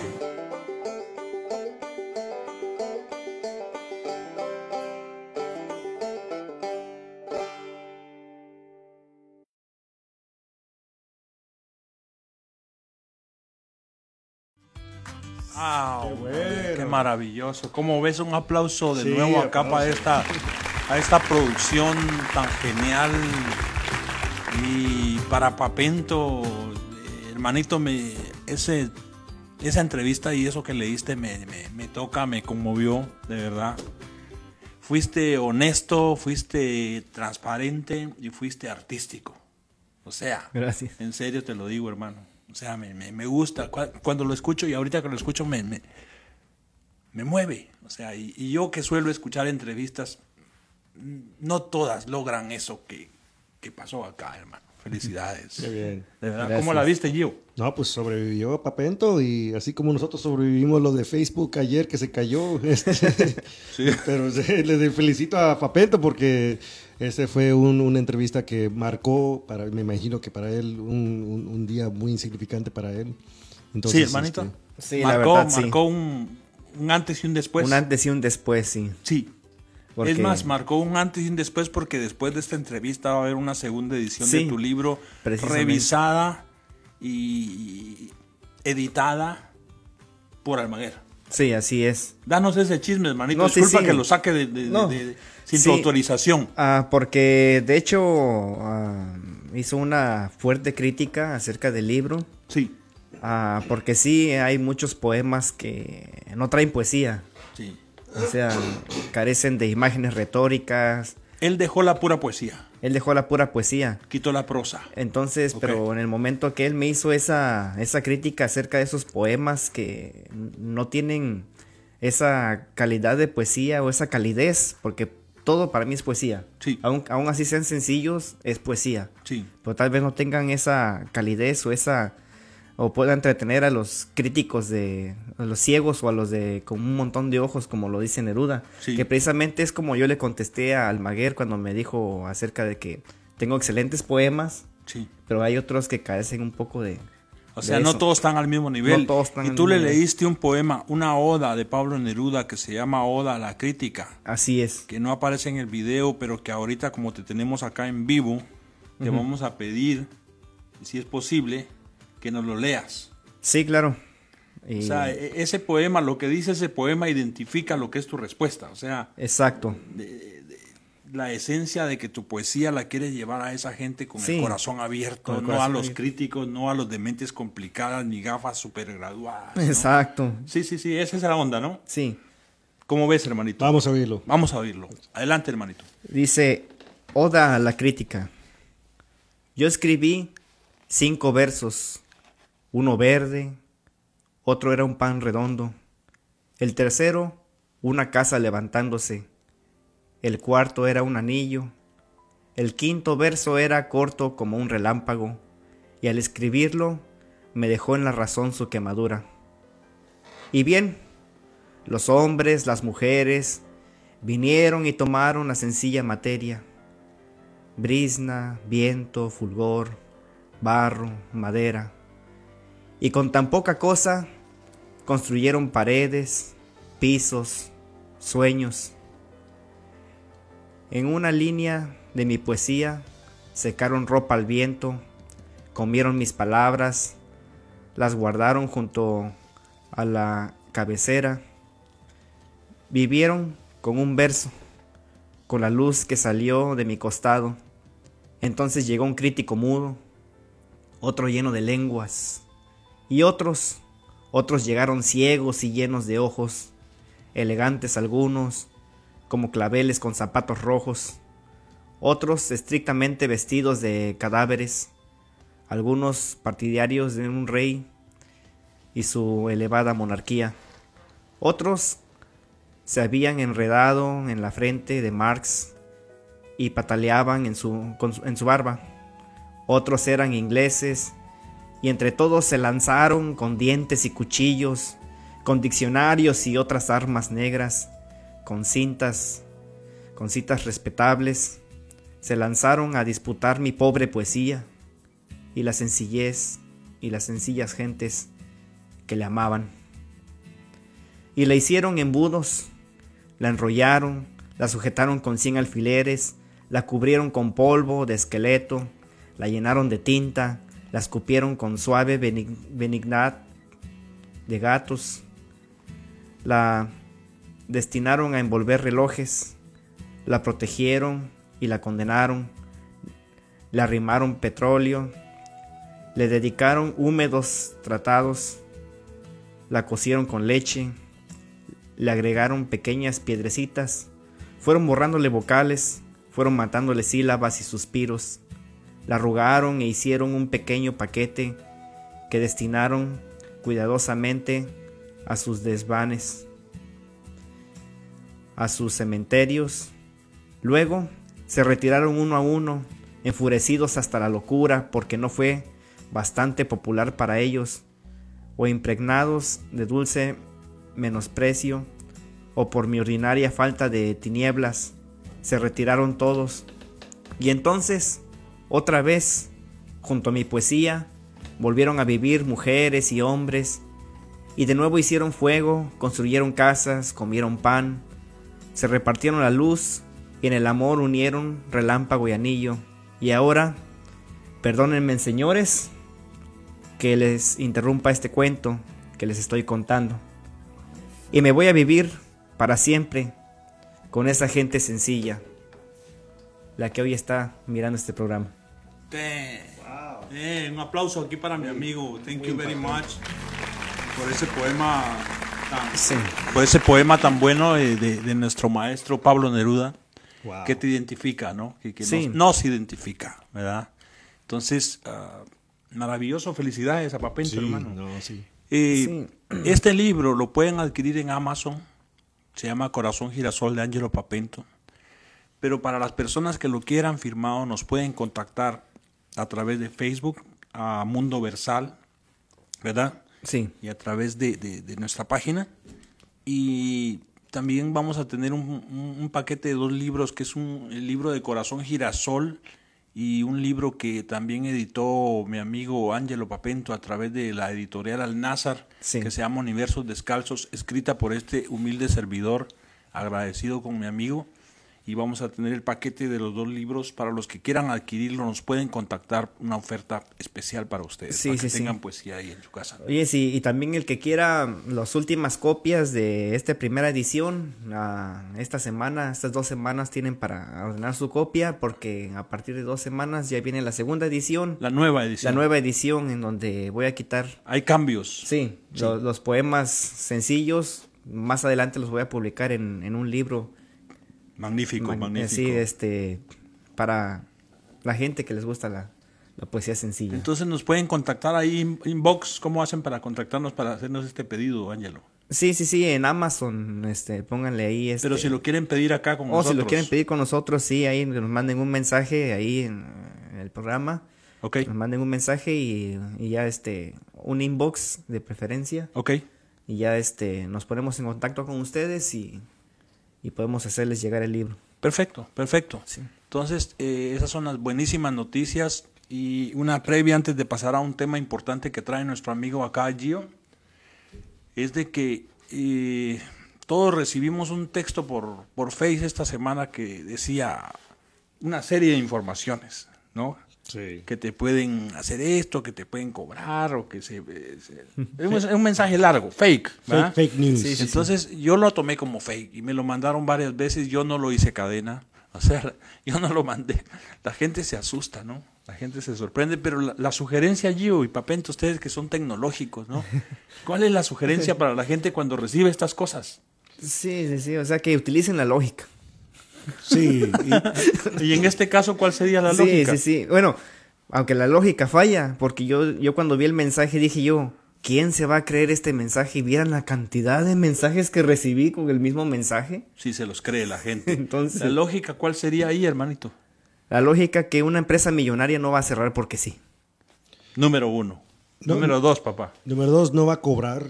Ah, Qué hombre, bueno. qué maravilloso. ¿Cómo ves un aplauso de Sí, nuevo acá aplauso. para esta, a esta producción tan genial? Y para Papento, hermanito, me, ese, esa entrevista y eso que leíste me, me, me toca, me conmovió, de verdad. Fuiste honesto, fuiste transparente y fuiste artístico. O sea, Gracias. en serio te lo digo, hermano. O sea, me, me- me gusta. Cu- Cuando lo escucho y ahorita que lo escucho me, me, me mueve. O sea, y, y yo que suelo escuchar entrevistas, mm, no todas logran eso que, que pasó acá, hermano. Felicidades. Qué bien. De verdad, Gracias. ¿cómo la viste, Gio? No, pues sobrevivió Papento y así como nosotros sobrevivimos lo de Facebook ayer que se cayó. [laughs] este, Pero le felicito a Papento porque ese fue un- una entrevista que marcó, para, me imagino que para él, un, un- un día muy insignificante para él. Entonces, sí, hermanito. este, Sí, la marcó, sí. un, un antes y un después. un antes y un después, sí. Sí. Porque- Es más, marcó un antes y un después porque después de esta entrevista va a haber una segunda edición Sí, de tu libro revisada y editada por Almaguer. Sí, así es. Danos ese chisme, hermanito. No, sí, Disculpa sí. que lo saque de, de- No. de- de- sin Sí. tu autorización. Ah, porque de hecho ah, hizo una fuerte crítica acerca del libro. Sí. Ah, porque sí, hay muchos poemas que no traen poesía. Sí. O sea, carecen de imágenes retóricas. Él dejó la pura poesía, Él dejó la pura poesía. quitó la prosa. Entonces, pero en el momento que él me hizo esa, esa crítica acerca de esos poemas que no tienen esa calidad de poesía o esa calidez, porque todo para mí es poesía. Sí. Aún, aún así sean sencillos, es poesía. Sí. Pero tal vez no tengan esa calidez o esa o pueda entretener a los críticos de a los ciegos o a los de con un montón de ojos como lo dice Neruda Sí. que precisamente es como yo le contesté a Almaguer cuando me dijo acerca de que tengo excelentes poemas Sí. pero hay otros que carecen un poco de O sea, no todos están al mismo nivel. No todos están y tú le nivel. leíste un poema, una oda de Pablo Neruda que se llama Oda a la Crítica, así es que no aparece en el video, pero que ahorita como te tenemos acá en vivo, te vamos a pedir, si es posible, que nos lo leas. sí claro Y- O sea, e- ese poema, lo que dice ese poema identifica lo que es tu respuesta. O sea, exacto la esencia de que tu poesía la quieres llevar a esa gente con Sí. el corazón abierto, no a los abierto. críticos, no a los de mentes complicadas ni gafas super graduadas. ¿no? exacto Sí, sí, sí, esa es la onda, ¿no? sí ¿Cómo ves, hermanito? Vamos a oírlo. Vamos a oírlo. Adelante, hermanito. Dice, Oda a la crítica. Yo escribí cinco versos, uno verde, otro era un pan redondo, el tercero una casa levantándose, el cuarto era un anillo, el quinto verso era corto como un relámpago, y al escribirlo me dejó en la razón su quemadura. Y bien, los hombres, las mujeres, vinieron y tomaron la sencilla materia. Brisna, viento, fulgor, barro, madera. Y con tan poca cosa construyeron paredes, pisos, sueños. En una línea de mi poesía secaron ropa al viento, comieron mis palabras, las guardaron junto a la cabecera vivieron con un verso, con la luz que salió de mi costado. Entonces llegó un crítico mudo, otro lleno de lenguas, y otros, otros llegaron ciegos y llenos de ojos, elegantes algunos, como claveles con zapatos rojos, otros estrictamente vestidos de cadáveres, algunos partidarios de un rey y su elevada monarquía, otros se habían enredado en la frente de Marx y pataleaban en su, en su barba. Otros eran ingleses y entre todos se lanzaron con dientes y cuchillos, con diccionarios y otras armas negras, con cintas, con citas respetables, se lanzaron a disputar mi pobre poesía y la sencillez y las sencillas gentes que le amaban. Y la hicieron embudos, la enrollaron, la sujetaron con cien alfileres, la cubrieron con polvo de esqueleto, la llenaron de tinta, la escupieron con suave benig- benignidad de gatos, la destinaron a envolver relojes, la protegieron y la condenaron, le arrimaron petróleo, le dedicaron húmedos tratados, la cocieron con leche, le agregaron pequeñas piedrecitas, fueron borrándole vocales, fueron matándole sílabas y suspiros, la arrugaron e hicieron un pequeño paquete que destinaron cuidadosamente a sus desvanes, a sus cementerios. Luego se retiraron uno a uno, enfurecidos hasta la locura porque no fue bastante popular para ellos, o impregnados de dulce menosprecio, o por mi ordinaria falta de tinieblas, se retiraron todos. Y entonces, otra vez, junto a mi poesía, volvieron a vivir mujeres y hombres, y de nuevo hicieron fuego, construyeron casas, comieron pan, se repartieron la luz, y en el amor unieron relámpago y anillo. Y ahora, perdónenme señores, que les interrumpa este cuento que les estoy contando. Y me voy a vivir para siempre con esa gente sencilla, la que hoy está mirando este programa. Eh, un aplauso aquí para mi amigo. Thank you very much por ese poema Sí. por ese poema tan bueno de, de nuestro maestro Pablo Neruda, Wow. que te identifica, ¿no? Que, que Sí. nos, nos identifica, ¿verdad? Entonces, ah, maravilloso, felicidades a Papento, Sí, hermano. no, sí. Eh, [clears throat] Este libro lo pueden adquirir en Amazon. Se llama Corazón Girasol de Angelo Papento. Pero para las personas que lo quieran firmado, nos pueden contactar a través de Facebook a Mundo Versal, ¿verdad? Sí. Y a través de, de- de nuestra página. Y también vamos a tener un, un- un paquete de dos libros, que es un el libro de Corazón Girasol y un libro que también editó mi amigo Ángelo Papento a través de la editorial Alnázar, Sí. que se llama Universos Descalzos, escrita por este humilde servidor, agradecido con mi amigo. Y vamos a tener el paquete de los dos libros. Para los que quieran adquirirlo, nos pueden contactar una oferta especial para ustedes, Sí, para que sí, sí. tengan poesía ahí en su casa. Oye, sí, y también el que quiera las últimas copias de esta primera edición, esta semana, estas dos semanas tienen para ordenar su copia, porque a partir de dos semanas ya viene la segunda edición, La nueva la edición. nueva edición en donde voy a quitar, Hay cambios. sí, lo- Los, poemas sencillos, más adelante los voy a publicar en, en un libro. Magnífico, mag- magnífico. así, este, para la gente que les gusta la, la poesía sencilla. Entonces nos pueden contactar ahí in- inbox. ¿Cómo hacen para contactarnos para hacernos este pedido, Ángelo? sí, sí, sí, en Amazon, este, pónganle ahí. Este, Pero si lo quieren pedir acá con O nosotros. si lo quieren pedir con nosotros, sí, ahí nos manden un mensaje ahí en, eh, el programa. Ok, Nos manden un mensaje y, y ya este, un inbox de preferencia. ok. Y ya este, nos ponemos en contacto con ustedes y, y podemos hacerles llegar el libro. Perfecto, perfecto. Sí. Entonces, eh, esas son las buenísimas noticias. Y una previa antes de pasar a un tema importante que trae nuestro amigo acá, Gio, es de que eh, todos recibimos un texto por, por Face esta semana que decía una serie de informaciones, ¿no? Sí. que te pueden hacer esto, que te pueden cobrar o que se... eh, se- [laughs] es, un, es un mensaje largo, fake. ¿verdad? Fake, fake news. Sí, sí, Entonces yo lo tomé como fake y me lo mandaron varias veces, yo no lo hice cadena, o sea, [laughs] yo no lo mandé. La gente se asusta, ¿no? La gente se sorprende, pero la, la sugerencia, Gio y Papento, ustedes que son tecnológicos, ¿no? [laughs] ¿Cuál es la sugerencia para la gente cuando recibe estas cosas? Sí, sí, sí, o sea que utilicen la lógica. Sí, y- [laughs] Y en este caso, ¿cuál sería la sí, lógica? sí, sí. Bueno, aunque la lógica falla, porque yo, yo cuando vi el mensaje dije yo, ¿quién se va a creer este mensaje? Y vieran la cantidad de mensajes que recibí con el mismo mensaje. Sí, se los cree la gente. [laughs] Entonces- ¿La lógica cuál sería ahí, hermanito? La lógica que una empresa millonaria no va a cerrar porque sí. Número uno. No, Número dos, papá. número dos, no va a cobrar.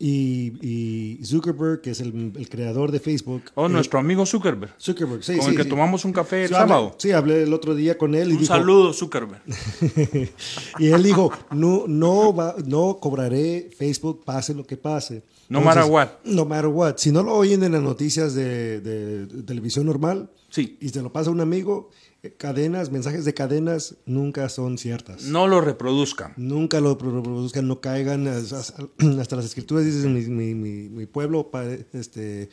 Y, y Zuckerberg, que es el, el creador de Facebook. Oh, nuestro amigo Zuckerberg. Zuckerberg, sí, con sí, el que sí. tomamos un café el Sí, hablé- sábado. sí, hablé el otro día con él y Un dijo, saludo, Zuckerberg. [laughs] y él dijo, no, no, va, no cobraré Facebook, pase lo que pase. No matter what. No matter what. Si no lo oyen en las noticias de, de- de televisión normal Sí. y se lo pasa a un amigo, cadenas, mensajes de cadenas nunca son ciertas. No lo reproduzcan. Nunca lo pro- produzcan, no caigan. as- as- [clears throat] Hasta las escrituras dicen mi, mi, mi, mi pueblo este, eh,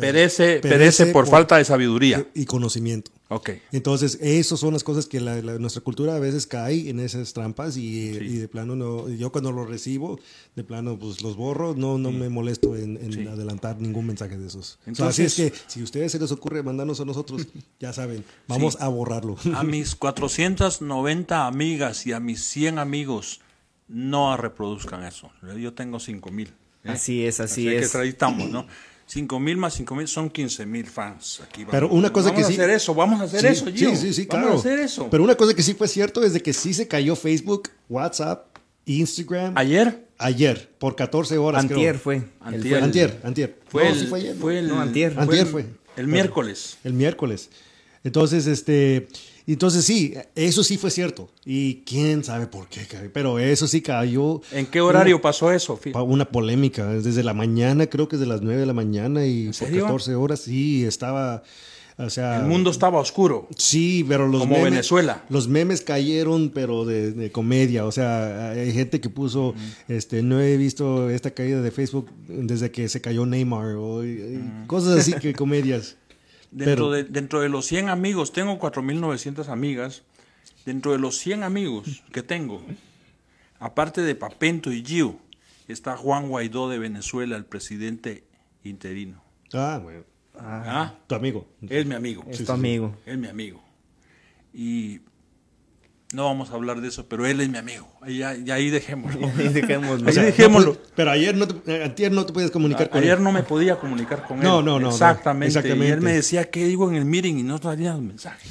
Perece, perece por, falta de sabiduría. y conocimiento. Ok. Entonces, esas son las cosas que la- la- nuestra cultura a veces cae en esas trampas y, Sí. y de plano no, yo cuando lo recibo, de plano pues los borro, no, no me molesto en, en Sí. adelantar ningún mensaje de esos. O sea, Entonces- así es que si a ustedes se les ocurre mandarnos a nosotros, [laughs] ya saben, vamos Sí. a borrarlo. A mis 490 amigas y a mis 100 amigos, no reproduzcan eso. Yo tengo 5 mil. ¿eh? Así es, así que es. ahí estamos, ¿no? [clears throat] 5 mil más 5 mil son 15 mil fans. Aquí vamos. Pero una cosa vamos que a sí- hacer eso, vamos a hacer Sí, eso, Gio. Sí, sí, sí, Vamos claro. a hacer eso. Pero una cosa que sí fue cierto es de que sí se cayó Facebook, WhatsApp, Instagram Ayer ayer por 14 horas. Antier creo. fue. Antier. Antier, antier. fue, No, el, sí fue ayer. fue el- No, antier. Antier el- fue. El miércoles. El miércoles. Entonces, este, entonces sí, eso sí fue cierto. Y quién sabe por qué, pero eso sí cayó. ¿En qué horario pasó eso? Una polémica, desde la mañana, creo que desde las 9 de la mañana y por serio? 14 horas, sí, estaba, o sea... El mundo estaba oscuro. Sí, pero los Como memes, Venezuela. Los memes cayeron, pero de, de comedia. O sea, hay gente que puso, este, no he visto esta caída de Facebook desde que se cayó Neymar o y cosas así que comedias. Dentro, Pero- de, dentro de los 100 amigos, tengo 4.900 amigas Dentro de los 100 amigos que tengo, aparte de Papento y Gio, está Juan Guaidó de Venezuela, el presidente interino. Ah, bueno. ¿Ah? Tu amigo. Es mi amigo. Es tu amigo. Es mi amigo. Y no vamos a hablar de eso, pero él es mi amigo. Y ya, ya ahí dejémoslo. Ahí dejémoslo. Ahí dejémoslo. pero ayer no te, eh, antier no te puedes comunicar con Ayer él. no me podía comunicar con él. No, no, no, no. Exactamente. Y Exactamente. él me decía qué digo en el meeting y no traía los mensajes.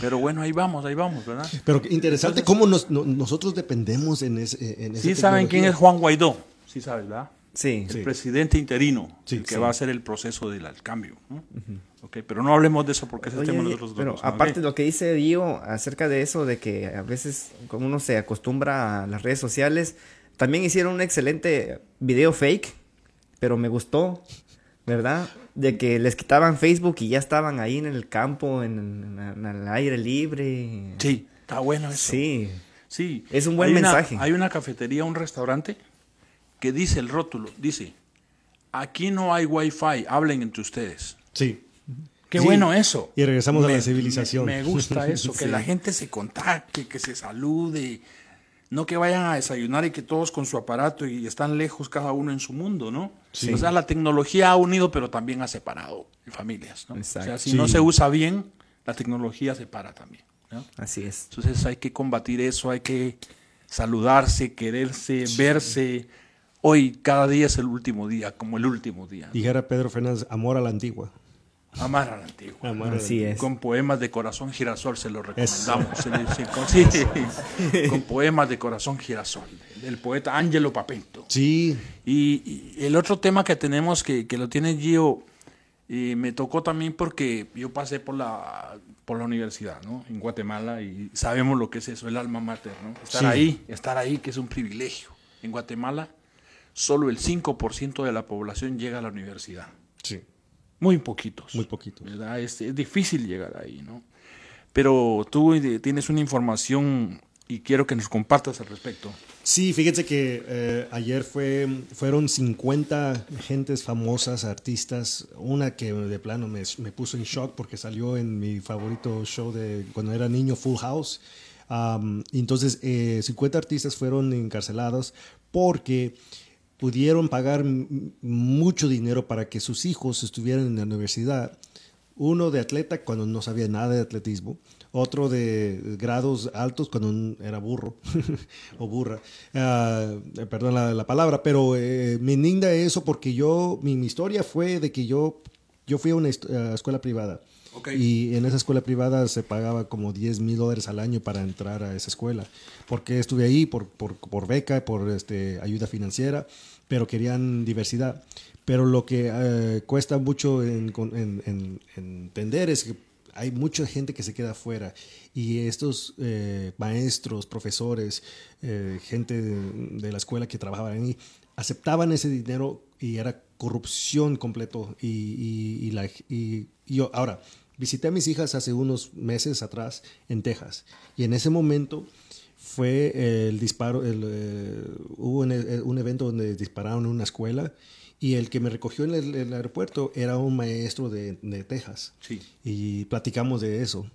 Pero bueno, ahí vamos, ahí vamos, ¿verdad? Pero qué interesante cómo nos- no- nosotros dependemos en, ese, en esa Sí saben quién es. Juan Guaidó. Sí sabes, ¿verdad? Sí. El presidente interino, Sí, el que sí. va a hacer el proceso del al cambio. ¿no? Ok, pero no hablemos de eso porque ese Oye, tema nosotros pero dos, ¿ok? aparte de lo que dice Dio acerca de eso, de que a veces como uno se acostumbra a las redes sociales, también hicieron un excelente video fake, pero me gustó, ¿verdad? De que les quitaban Facebook y ya estaban ahí en el campo, en, en- en el aire libre. Sí, está bueno eso. Sí. Sí. Es un buen Hay una- mensaje. hay una cafetería, un restaurante que dice el rótulo, dice, aquí no hay wifi, hablen entre ustedes. Sí. Qué Sí. bueno eso. Y regresamos a la civilización. Me, me gusta [laughs] eso, que Sí. la gente se contacte, que se salude, no que vayan a desayunar y que todos con su aparato y están lejos cada uno en su mundo, ¿no? Sí. O sea, la tecnología ha unido, pero también ha separado familias, ¿no? O sea, si no se usa bien, la tecnología separa también, ¿no? Así es. Entonces hay que combatir eso, hay que saludarse, quererse, verse. Hoy cada día es el último día, como el último día. Dijera Pedro Fernández, amor a la antigua. Amar a la antigua. Amar Así es. Con poemas de corazón girasol se lo recomendamos. [laughs] Se le- se- con, sí, con poemas de corazón girasol, del poeta Angelo Papento. Sí, Y, y el otro tema que tenemos, que, que lo tiene Gio, eh, me tocó también porque yo pasé por la, por la universidad, ¿no? En Guatemala y sabemos lo que es eso, el alma mater, ¿no? Estar Sí. ahí, estar ahí, que es un privilegio. En Guatemala, solo el 5% de la población llega a la universidad. sí, Muy poquitos. muy poquito. ¿verdad? Es, es difícil llegar ahí, ¿no? Pero tú eh, tienes una información y quiero que nos compartas al respecto. Sí, fíjense que eh, ayer fue, fueron 50 gentes famosas, artistas, una que de plano me, me puso en shock porque salió en mi favorito show de cuando era niño, Full House. Y entonces, eh, 50 artistas fueron encarcelados porque pudieron pagar mucho dinero para que sus hijos estuvieran en la universidad. Uno de atleta cuando no sabía nada de atletismo, otro de grados altos cuando era burro [laughs] o burra. Eh, perdón la, la palabra, pero eh, me indigna eso porque yo, mi, historia fue de que yo, yo fui a una escuela privada. Ok. Y en esa escuela privada se pagaba como 10 mil dólares al año para entrar a esa escuela. Porque estuve ahí por, por, por beca, por este, ayuda financiera, pero querían diversidad. Pero lo que eh, cuesta mucho en, en- en- en entender es que hay mucha gente que se queda afuera y estos eh, maestros, profesores, eh, gente de, de la escuela que trabajaban ahí, aceptaban ese dinero y era corrupción completo. Y, y- y la, y- y ahora, visité a mis hijas hace unos meses atrás en Texas y en ese momento fue el disparo, el, eh, hubo un, eh, un evento donde dispararon en una escuela y el que me recogió en el, el aeropuerto era un maestro de, de Texas. Sí. Y platicamos de eso.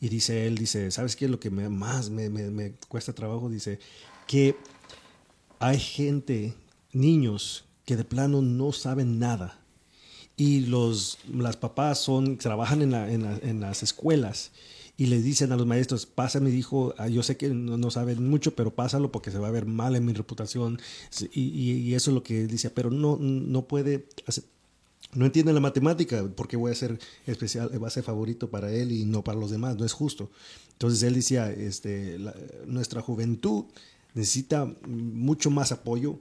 Y dice él, dice, ¿sabes qué es lo que me- más me, me- me cuesta trabajo? Dice, que hay gente, niños, que de plano no saben nada. Y los, las papás son, trabajan en, la- en la- en las escuelas y le dicen a los maestros, pasa mi hijo, ah, yo sé que no, no saben mucho, pero pásalo porque se va a ver mal en mi reputación. Y, y- y eso es lo que él dice, pero no, no puede hacer- no entiende la matemática, porque voy a ser especial, va a ser favorito para él y no para los demás, no es justo. Entonces él decía, este, la- nuestra juventud necesita mucho más apoyo,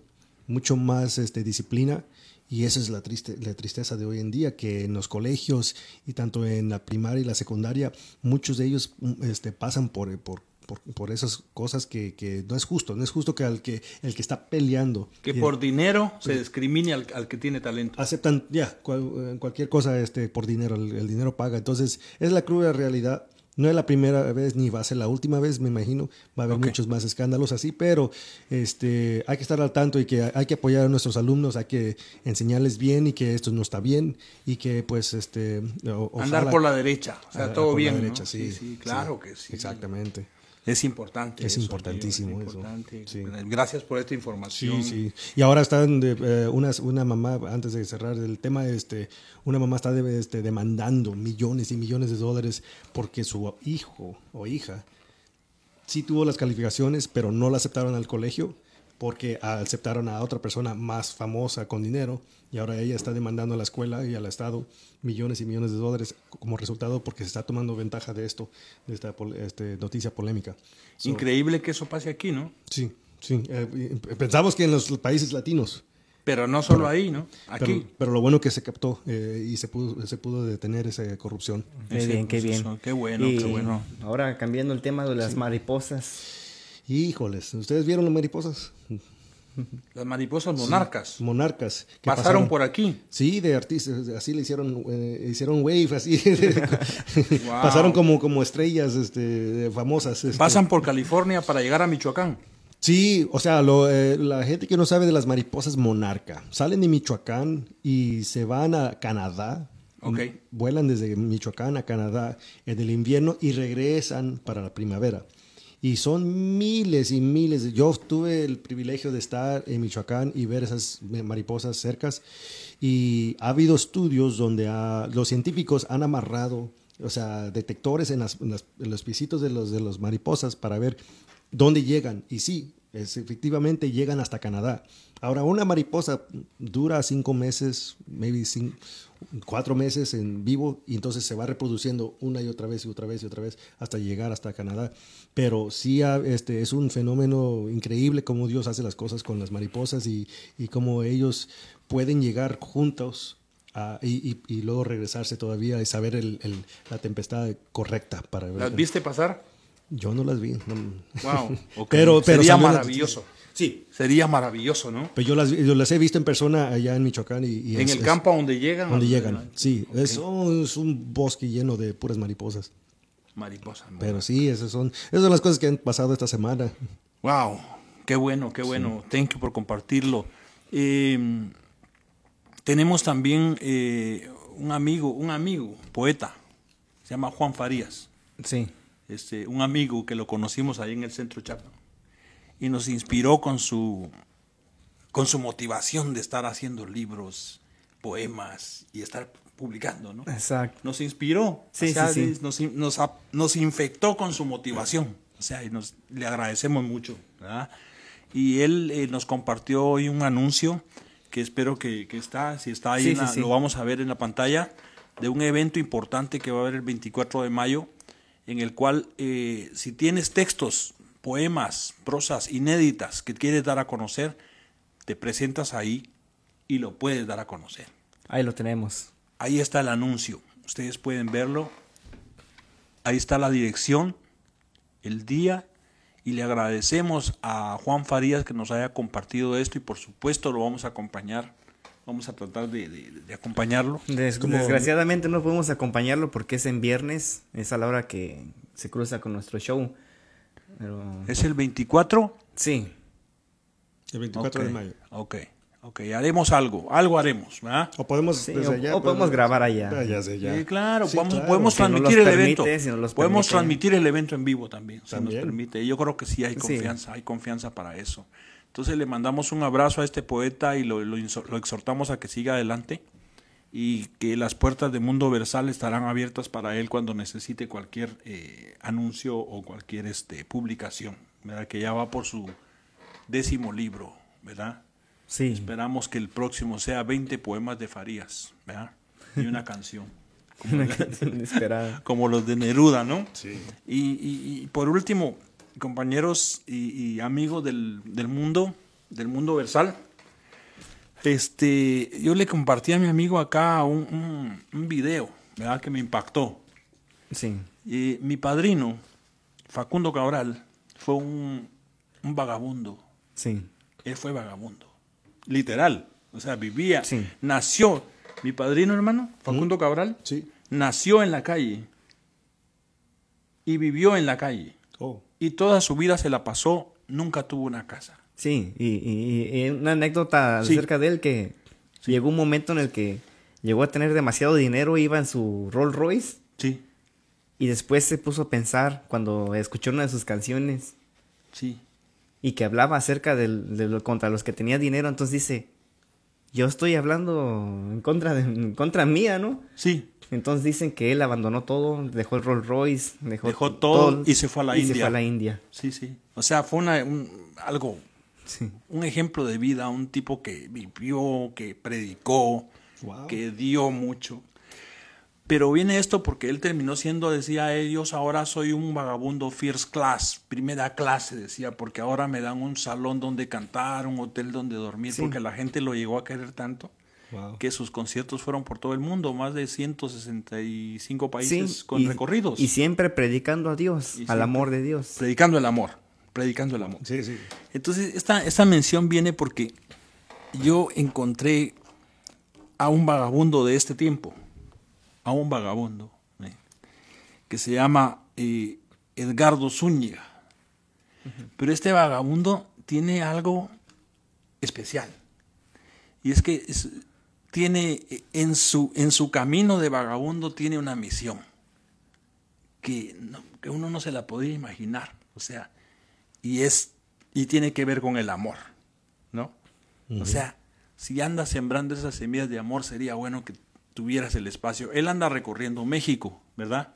mucho más este, disciplina, y esa es la, triste, la tristeza de hoy en día, que en los colegios y tanto en la primaria y la secundaria, muchos de ellos mm, este, pasan por, por, por, por esas cosas que, que no es justo, no es justo que, al que el que está peleando Que por dinero se discrimine al, al que tiene talento. aceptan ya cual- eh, cualquier cosa este por dinero el, el dinero paga entonces es la cruda realidad No es la primera vez ni va a ser la última vez, me imagino. Va a haber muchos más escándalos así, pero este, hay que estar al tanto y que hay que apoyar a nuestros alumnos, hay que enseñarles bien y que esto no está bien y que pues este... o- Andar ojalá- por la derecha. O sea, todo por la bien. ¿no? derecha, sí, sí, claro que sí. Exactamente. Es importante. Es eso, importantísimo es eso. importante. Sí. Gracias por esta Sí, información. sí. Y ahora están de, eh, una, una mamá, antes de cerrar el tema, este, una mamá está de- este, demandando millones y millones de dólares porque su hijo o hija sí tuvo las calificaciones, pero no la aceptaron al colegio porque aceptaron a otra persona más famosa con dinero y ahora ella está demandando a la escuela y al Estado millones y millones de dólares como resultado porque se está tomando ventaja de esto, de esta pol- este, noticia polémica. So, Increíble que eso pase aquí, ¿no? Sí, sí. eh, pensamos que en los países latinos, Pero no solo ahí, ¿no? Aquí. pero, pero lo bueno que se captó eh, y se pudo, se pudo detener esa corrupción. Qué bien, qué bien. qué bueno, Y qué bueno. Ahora cambiando el tema de las mariposas. Híjoles, ¿ustedes vieron las mariposas? Las mariposas monarcas Monarcas. que pasaron, por aquí. Sí, de artistas, así le hicieron, eh, hicieron wave, así. [laughs] Wow. Pasaron como, como estrellas este, famosas. este. Pasan por California para llegar a Michoacán. Sí, o sea, lo, eh, la gente que no sabe de las mariposas monarca, salen de Michoacán y se van a Canadá. Ok. M- Vuelan desde Michoacán a Canadá en el invierno y regresan para la primavera. Y son miles y miles. Yo tuve el privilegio de estar en Michoacán y ver esas mariposas cercas. Y ha habido estudios donde ha- los científicos han amarrado, o sea, detectores en, los pisitos de los, de los mariposas para ver dónde llegan. Y sí, es, efectivamente llegan hasta Canadá. Ahora, una mariposa dura cinco meses, maybe cin- cuatro meses en vivo, y entonces se va reproduciendo una y otra vez y otra vez y otra vez hasta llegar hasta Canadá. Pero sí ha- este, es un fenómeno increíble cómo Dios hace las cosas con las mariposas y, y cómo ellos pueden llegar juntos. a- y, y- y luego regresarse todavía y saber el- el- la tempestad correcta para ver. ¿Las viste pasar? Yo no las vi. no. Wow. [laughs] ok. Pero- pero Sería maravilloso. Sí. Sería maravilloso, ¿no? Pero yo las, vi- yo las he visto en persona allá en Michoacán y, y en es- el es- campo a donde llegan. donde llegan. Sí, es, oh, es un bosque lleno de puras mariposas. Mariposas. ¿no? Pero sí, esas son, esas son las cosas que han pasado esta semana. Wow, qué bueno, qué bueno. Thank you por compartirlo. Eh, tenemos también eh, un amigo, un amigo, poeta, se llama Juan Farías. Sí. Este, un amigo que lo conocimos ahí en el centro Chapman y nos inspiró con su con su motivación de estar haciendo libros, poemas y estar publicando, ¿no? Exacto. Nos inspiró, Sí, o sea, sí, sí. Nos, nos, nos infectó con su motivación, o sea, y nos, le agradecemos mucho, ¿verdad? Y él eh, nos compartió hoy un anuncio que espero que, que está, si está ahí, en la- lo vamos a ver en la pantalla, de un evento importante que va a haber el 24 de mayo, en el cual eh, si tienes textos, poemas, prosas inéditas que quieres dar a conocer, te presentas ahí y lo puedes dar a conocer. Ahí lo tenemos. Ahí está el anuncio. Ustedes pueden verlo. Ahí está la dirección, el día. Y le agradecemos a Juan Farías que nos haya compartido esto y por supuesto lo vamos a acompañar. Vamos a tratar de, de- de acompañarlo. Des- como- Desgraciadamente no podemos acompañarlo porque es en viernes, es a la hora que se cruza con nuestro show. Pero Es el 24. sí, El 24 Ok, de mayo. Ok, ok, haremos algo, algo haremos, ¿verdad? O podemos, Sí, desde o- allá, o podemos grabar allá. Ah. Sí, claro, Sí, vamos- claro. podemos Si transmitir los el permite, evento. si nos los podemos permite. transmitir el evento en vivo también, si También. nos permite. Yo creo que sí hay Sí. confianza, hay confianza para eso. Entonces le mandamos un abrazo a este poeta y lo, lo exhortamos a que siga adelante y que las puertas de Mundo Versal estarán abiertas para él cuando necesite cualquier eh, anuncio o cualquier este, publicación, ¿verdad? Que ya va por su décimo libro, ¿verdad? sí. Esperamos que el próximo sea 20 poemas de Farías, ¿verdad? Y una [laughs] canción. Como, Una canción inesperada. [laughs] como los de Neruda, ¿no? Sí. Y, y- y por último, compañeros y, y amigos del, del mundo, del mundo versal, este, yo le compartí a mi amigo acá un, un, un video, ¿verdad? Que me impactó. Sí. Y mi padrino, Facundo Cabral, fue un, un vagabundo. Sí. Él fue vagabundo. Literal. O sea, vivía, Sí. nació. Mi padrino, hermano, Facundo Cabral, Sí. nació en la calle. y vivió en la calle. Oh. Y toda su vida se la pasó, nunca tuvo una casa. Sí, y, y- y una anécdota Sí. acerca de él que llegó un momento en el que llegó a tener demasiado dinero, iba en su Rolls Royce Sí, y después se puso a pensar cuando escuchó una de sus canciones sí. y que hablaba acerca del- de lo, contra los que tenía dinero, entonces dice, yo estoy hablando en contra, de, en contra mía, ¿no? Sí, Entonces dicen que él abandonó todo, dejó el Rolls Royce, dejó, Dejó todo y se fue a la y se India. fue a la India. sí, sí. O sea, fue una, un- algo, Sí. un ejemplo de vida, un tipo que vivió, que predicó, Wow. que dio mucho. Pero viene esto porque él terminó siendo, decía ellos, ahora soy un vagabundo first class, primera clase, decía, porque ahora me dan un salón donde cantar, un hotel donde dormir, Sí. porque la gente lo llegó a querer tanto Wow. que sus conciertos fueron por todo el mundo, más de 165 países Sí, con y- recorridos, Y siempre predicando a Dios, Y al amor de Dios. predicando el amor, predicando el amor. Sí, sí. Entonces, esta, esta mención viene porque yo encontré a un vagabundo de este tiempo, a un vagabundo, ¿eh? que se llama eh, Edgardo Zúñiga. Pero este vagabundo tiene algo especial. Y es que es- tiene en su, en su camino de vagabundo tiene una misión que, no- que uno no se la podría imaginar. O sea, y es y tiene que ver con el amor, ¿no? O sea, si andas sembrando esas semillas de amor, sería bueno que tuvieras el espacio. Él anda recorriendo México, ¿verdad?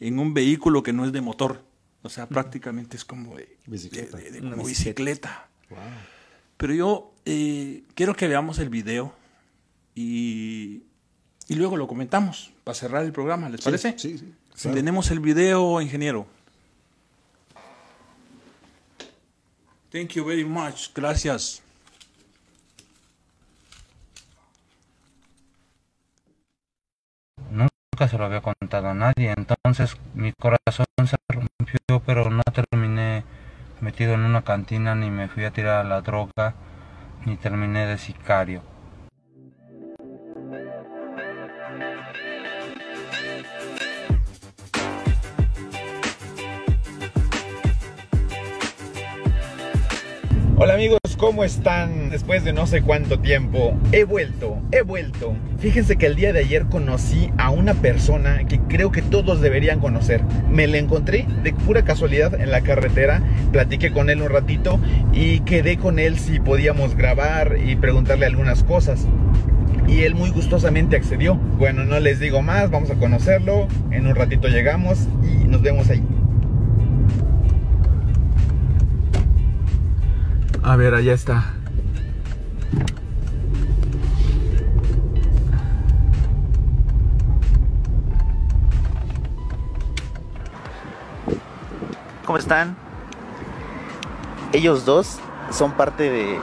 En un vehículo que no es de motor. O sea, prácticamente es como de, Bicicleta. de- de- de- Una como bicicleta. bicicleta. Pero yo eh, quiero que veamos el video y, y luego lo comentamos para cerrar el programa, ¿les parece? Sí, sí. Si tenemos el video, ingeniero. Thank you very much. Gracias. Nunca se lo había contado a nadie, entonces mi corazón se rompió, pero no terminé metido en una cantina, ni me fui a tirar a la droga, ni terminé de sicario. Hola amigos, ¿cómo están? Después de no sé cuánto tiempo, he vuelto, he vuelto. Fíjense que el día de ayer conocí a una persona que creo que todos deberían conocer. Me la encontré de pura casualidad en la carretera, platiqué con él un ratito y quedé con él si podíamos grabar y preguntarle algunas cosas. Y él muy gustosamente accedió. Bueno, no les digo más, vamos a conocerlo. En un ratito llegamos y nos vemos ahí. A ver, allá está. ¿Cómo están? Ellos dos son parte de,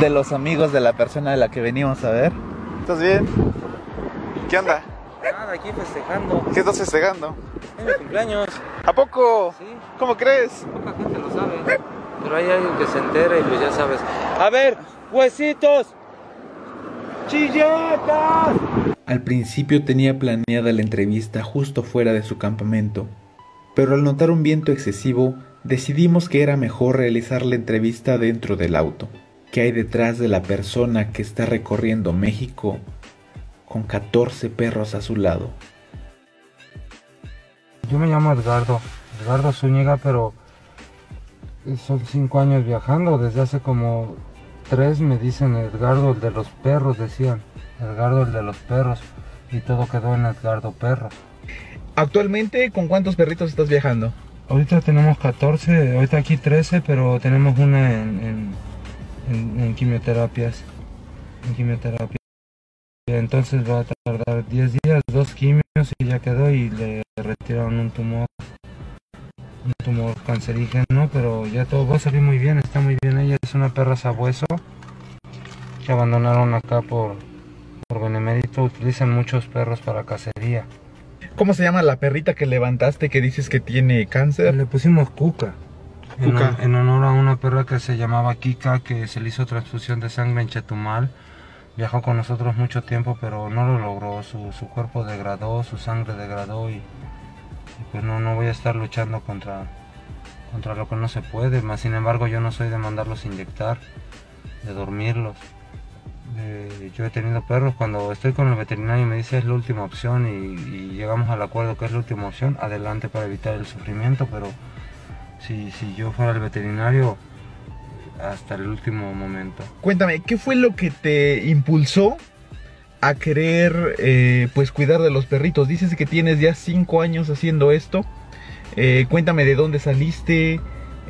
de los amigos de la persona de la que venimos a ver. ¿Estás bien? ¿Qué onda? Nada, aquí festejando. ¿Qué estás festejando? Es mi cumpleaños. ¿A poco? Sí. ¿Cómo crees? Poca gente lo sabe. Pero hay alguien que se entera y pues ya sabes. A ver, huesitos. Chilletas. Al principio tenía planeada la entrevista justo fuera de su campamento, pero al notar un viento excesivo decidimos que era mejor realizar la entrevista dentro del auto. ¿Qué hay detrás de la persona que está recorriendo México con 14 perros a su lado? Yo me llamo Edgardo, Edgardo Zúñiga, pero son cinco años viajando. Desde hace como tres me dicen Edgardo el de los perros, decían. Edgardo el de los perros. Y todo quedó en Edgardo Perros. Actualmente, ¿con cuántos perritos estás viajando? Ahorita tenemos 14, ahorita aquí 13, pero tenemos una en, en, en- en quimioterapias. En quimioterapia. Entonces va a tardar 10 días, dos quimios y ya quedó y le retiraron un tumor. Un tumor cancerígeno, pero ya todo va a salir muy bien, está muy bien. Ella es una perra sabueso que abandonaron acá por, por benemérito. Utilizan muchos perros para cacería. ¿Cómo se llama la perrita que levantaste que dices que tiene cáncer? Le pusimos Cuca. En, Cuca. en honor a una perra que se llamaba Kika, que se le hizo transfusión de sangre en Chetumal. Viajó con nosotros mucho tiempo, pero no lo logró. Su, su cuerpo degradó, su sangre degradó Y pues no, no voy a estar luchando contra, contra lo que no se puede. Más sin embargo, yo no soy de mandarlos inyectar, de dormirlos. Yo he tenido perros cuando estoy con el veterinario y me dice es la última opción y, y llegamos al acuerdo que es la última opción, adelante para evitar el sufrimiento, pero si, si yo fuera el veterinario, hasta el último momento. Cuéntame, ¿qué fue lo que te impulsó a querer eh, pues cuidar de los perritos? Dices que tienes ya cinco años haciendo esto. Eh, cuéntame de dónde saliste,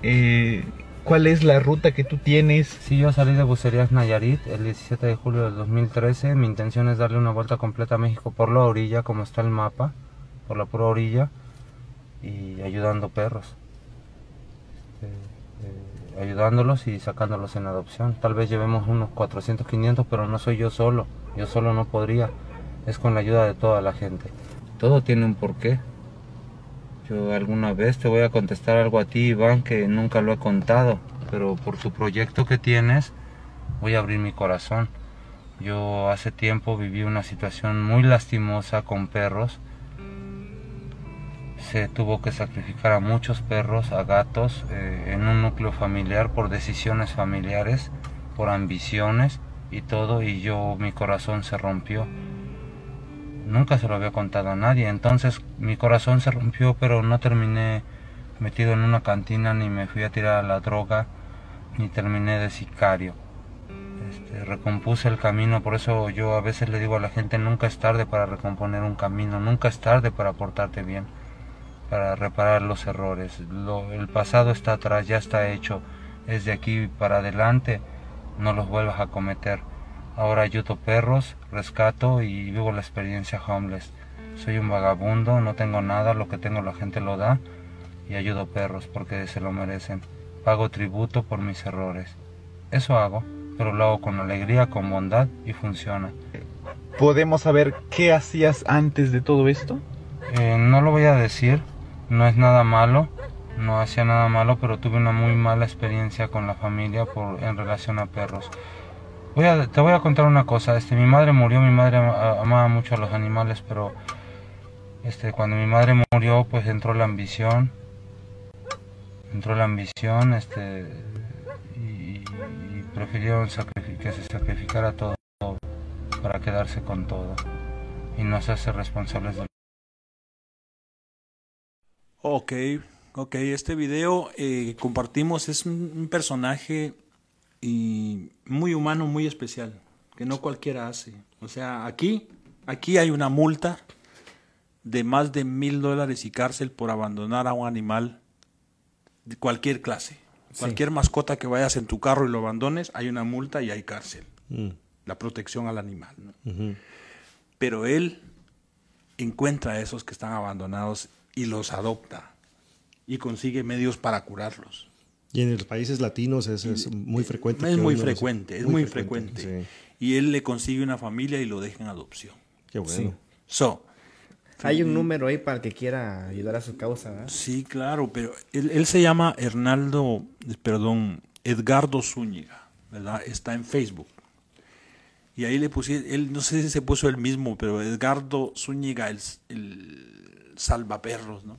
eh, cuál es la ruta que tú tienes. Sí, yo salí de Bucerías Nayarit el 17 de julio del 2013. Mi intención es darle una vuelta completa a México por la orilla, como está el mapa, por la pura orilla, y ayudando perros. Este, ayudándolos y sacándolos en adopción. Tal vez llevemos unos 400, 500, pero no soy yo solo. Yo solo no podría. Es con la ayuda de toda la gente. Todo tiene un porqué. Yo alguna vez te voy a contestar algo a ti, Iván, que nunca lo he contado, pero por tu proyecto que tienes, voy a abrir mi corazón. Yo hace tiempo viví una situación muy lastimosa con perros. Se tuvo que sacrificar a muchos perros, a gatos, eh, en un núcleo familiar por decisiones familiares, por ambiciones y todo, y yo mi corazón se rompió. Nunca se lo había contado a nadie, entonces mi corazón se rompió, pero no terminé metido en una cantina, ni me fui a tirar a la droga, ni terminé de sicario. Este, recompuse el camino, por eso yo a veces le digo a la gente, nunca es tarde para recomponer un camino, nunca es tarde para portarte bien, para reparar los errores. Lo- el pasado está atrás, ya está hecho, es de aquí para adelante, no los vuelvas a cometer. Ahora ayudo perros, rescato y vivo la experiencia homeless. Soy un vagabundo, no tengo nada, lo que tengo la gente lo da y ayudo perros porque se lo merecen. Pago tributo por mis errores. Eso hago, pero lo hago con alegría, con bondad y funciona. ¿Podemos saber qué hacías antes de todo esto? Eh, no lo voy a decir, no es nada malo, no hacía nada malo, pero tuve una muy mala experiencia con la familia por, en relación a perros. Voy a, te voy a contar una cosa, este, mi madre murió, mi madre ama- amaba mucho a los animales, pero este, cuando mi madre murió, pues entró la ambición, entró la ambición, este, y, prefirieron que se sacrificara todo para quedarse con todo y no hacerse responsables de Ok, ok, este video eh, que compartimos es un, un personaje y muy humano, muy especial, que no cualquiera hace. O sea, aquí, aquí hay una multa de más de mil dólares y cárcel por abandonar a un animal de cualquier clase. Sí. Cualquier mascota que vayas en tu carro y lo abandones, hay una multa y hay cárcel. Mm. La protección al animal. ¿no? Pero él encuentra a esos que están abandonados y los adopta y consigue medios para curarlos. Y en los países latinos es, es muy frecuente. Es muy frecuente, es muy, frecuente. sí. Y él le consigue una familia y lo deja en adopción. Qué bueno. Sí. So, Hay un número ahí para el que quiera ayudar a su causa, ¿verdad? sí, claro, pero él, él se llama Hernaldo, perdón, Edgardo Zúñiga, ¿verdad? Está en Facebook. Y ahí le puse, él no sé si se puso el mismo, pero Edgardo Zúñiga, el, el salvaperros, ¿no?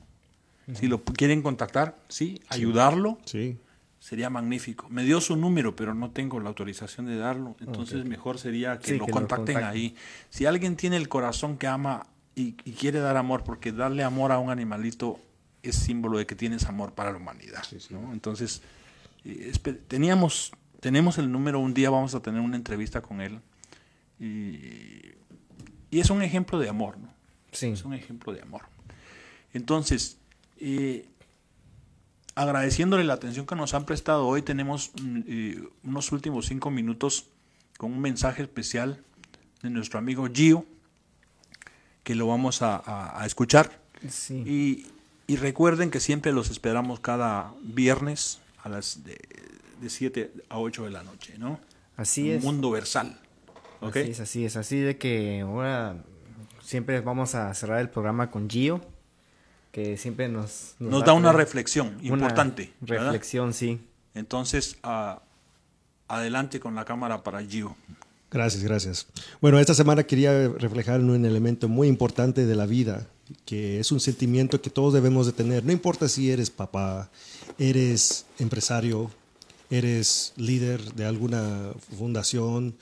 Si lo quieren contactar, sí, ayudarlo, Sí. sería magnífico. Me dio su número, pero no tengo la autorización de darlo. Entonces mejor sería que Sí, lo que lo contacten contacten. ahí. Si alguien tiene el corazón que ama y, y quiere dar amor, porque darle amor a un animalito es símbolo de que tienes amor para la humanidad. ¿no? Entonces, eh, teníamos, tenemos el número, un día vamos a tener una entrevista con él. Y, y es un ejemplo de amor, ¿no? Sí. Es un ejemplo de amor. Entonces, eh, agradeciéndole la atención que nos han prestado hoy, tenemos mm, eh, unos últimos cinco minutos con un mensaje especial de nuestro amigo Gio, que lo vamos a, a- a escuchar. Sí. Y, y recuerden que siempre los esperamos cada viernes a las de, de 7 a 8 de la noche, ¿no? Así Un es. Mundo Versal. ¿ok? Así es, así es. Así de que ahora siempre vamos a cerrar el programa con Gio, que siempre nos... Nos da una reflexión una importante. ¿verdad? Reflexión, sí. Entonces, ah, adelante con la cámara para Gio. Gracias, gracias. Bueno, esta semana quería reflejar un elemento muy importante de la vida que es un sentimiento que todos debemos de tener. No importa si eres papá, eres empresario, eres líder de alguna fundación,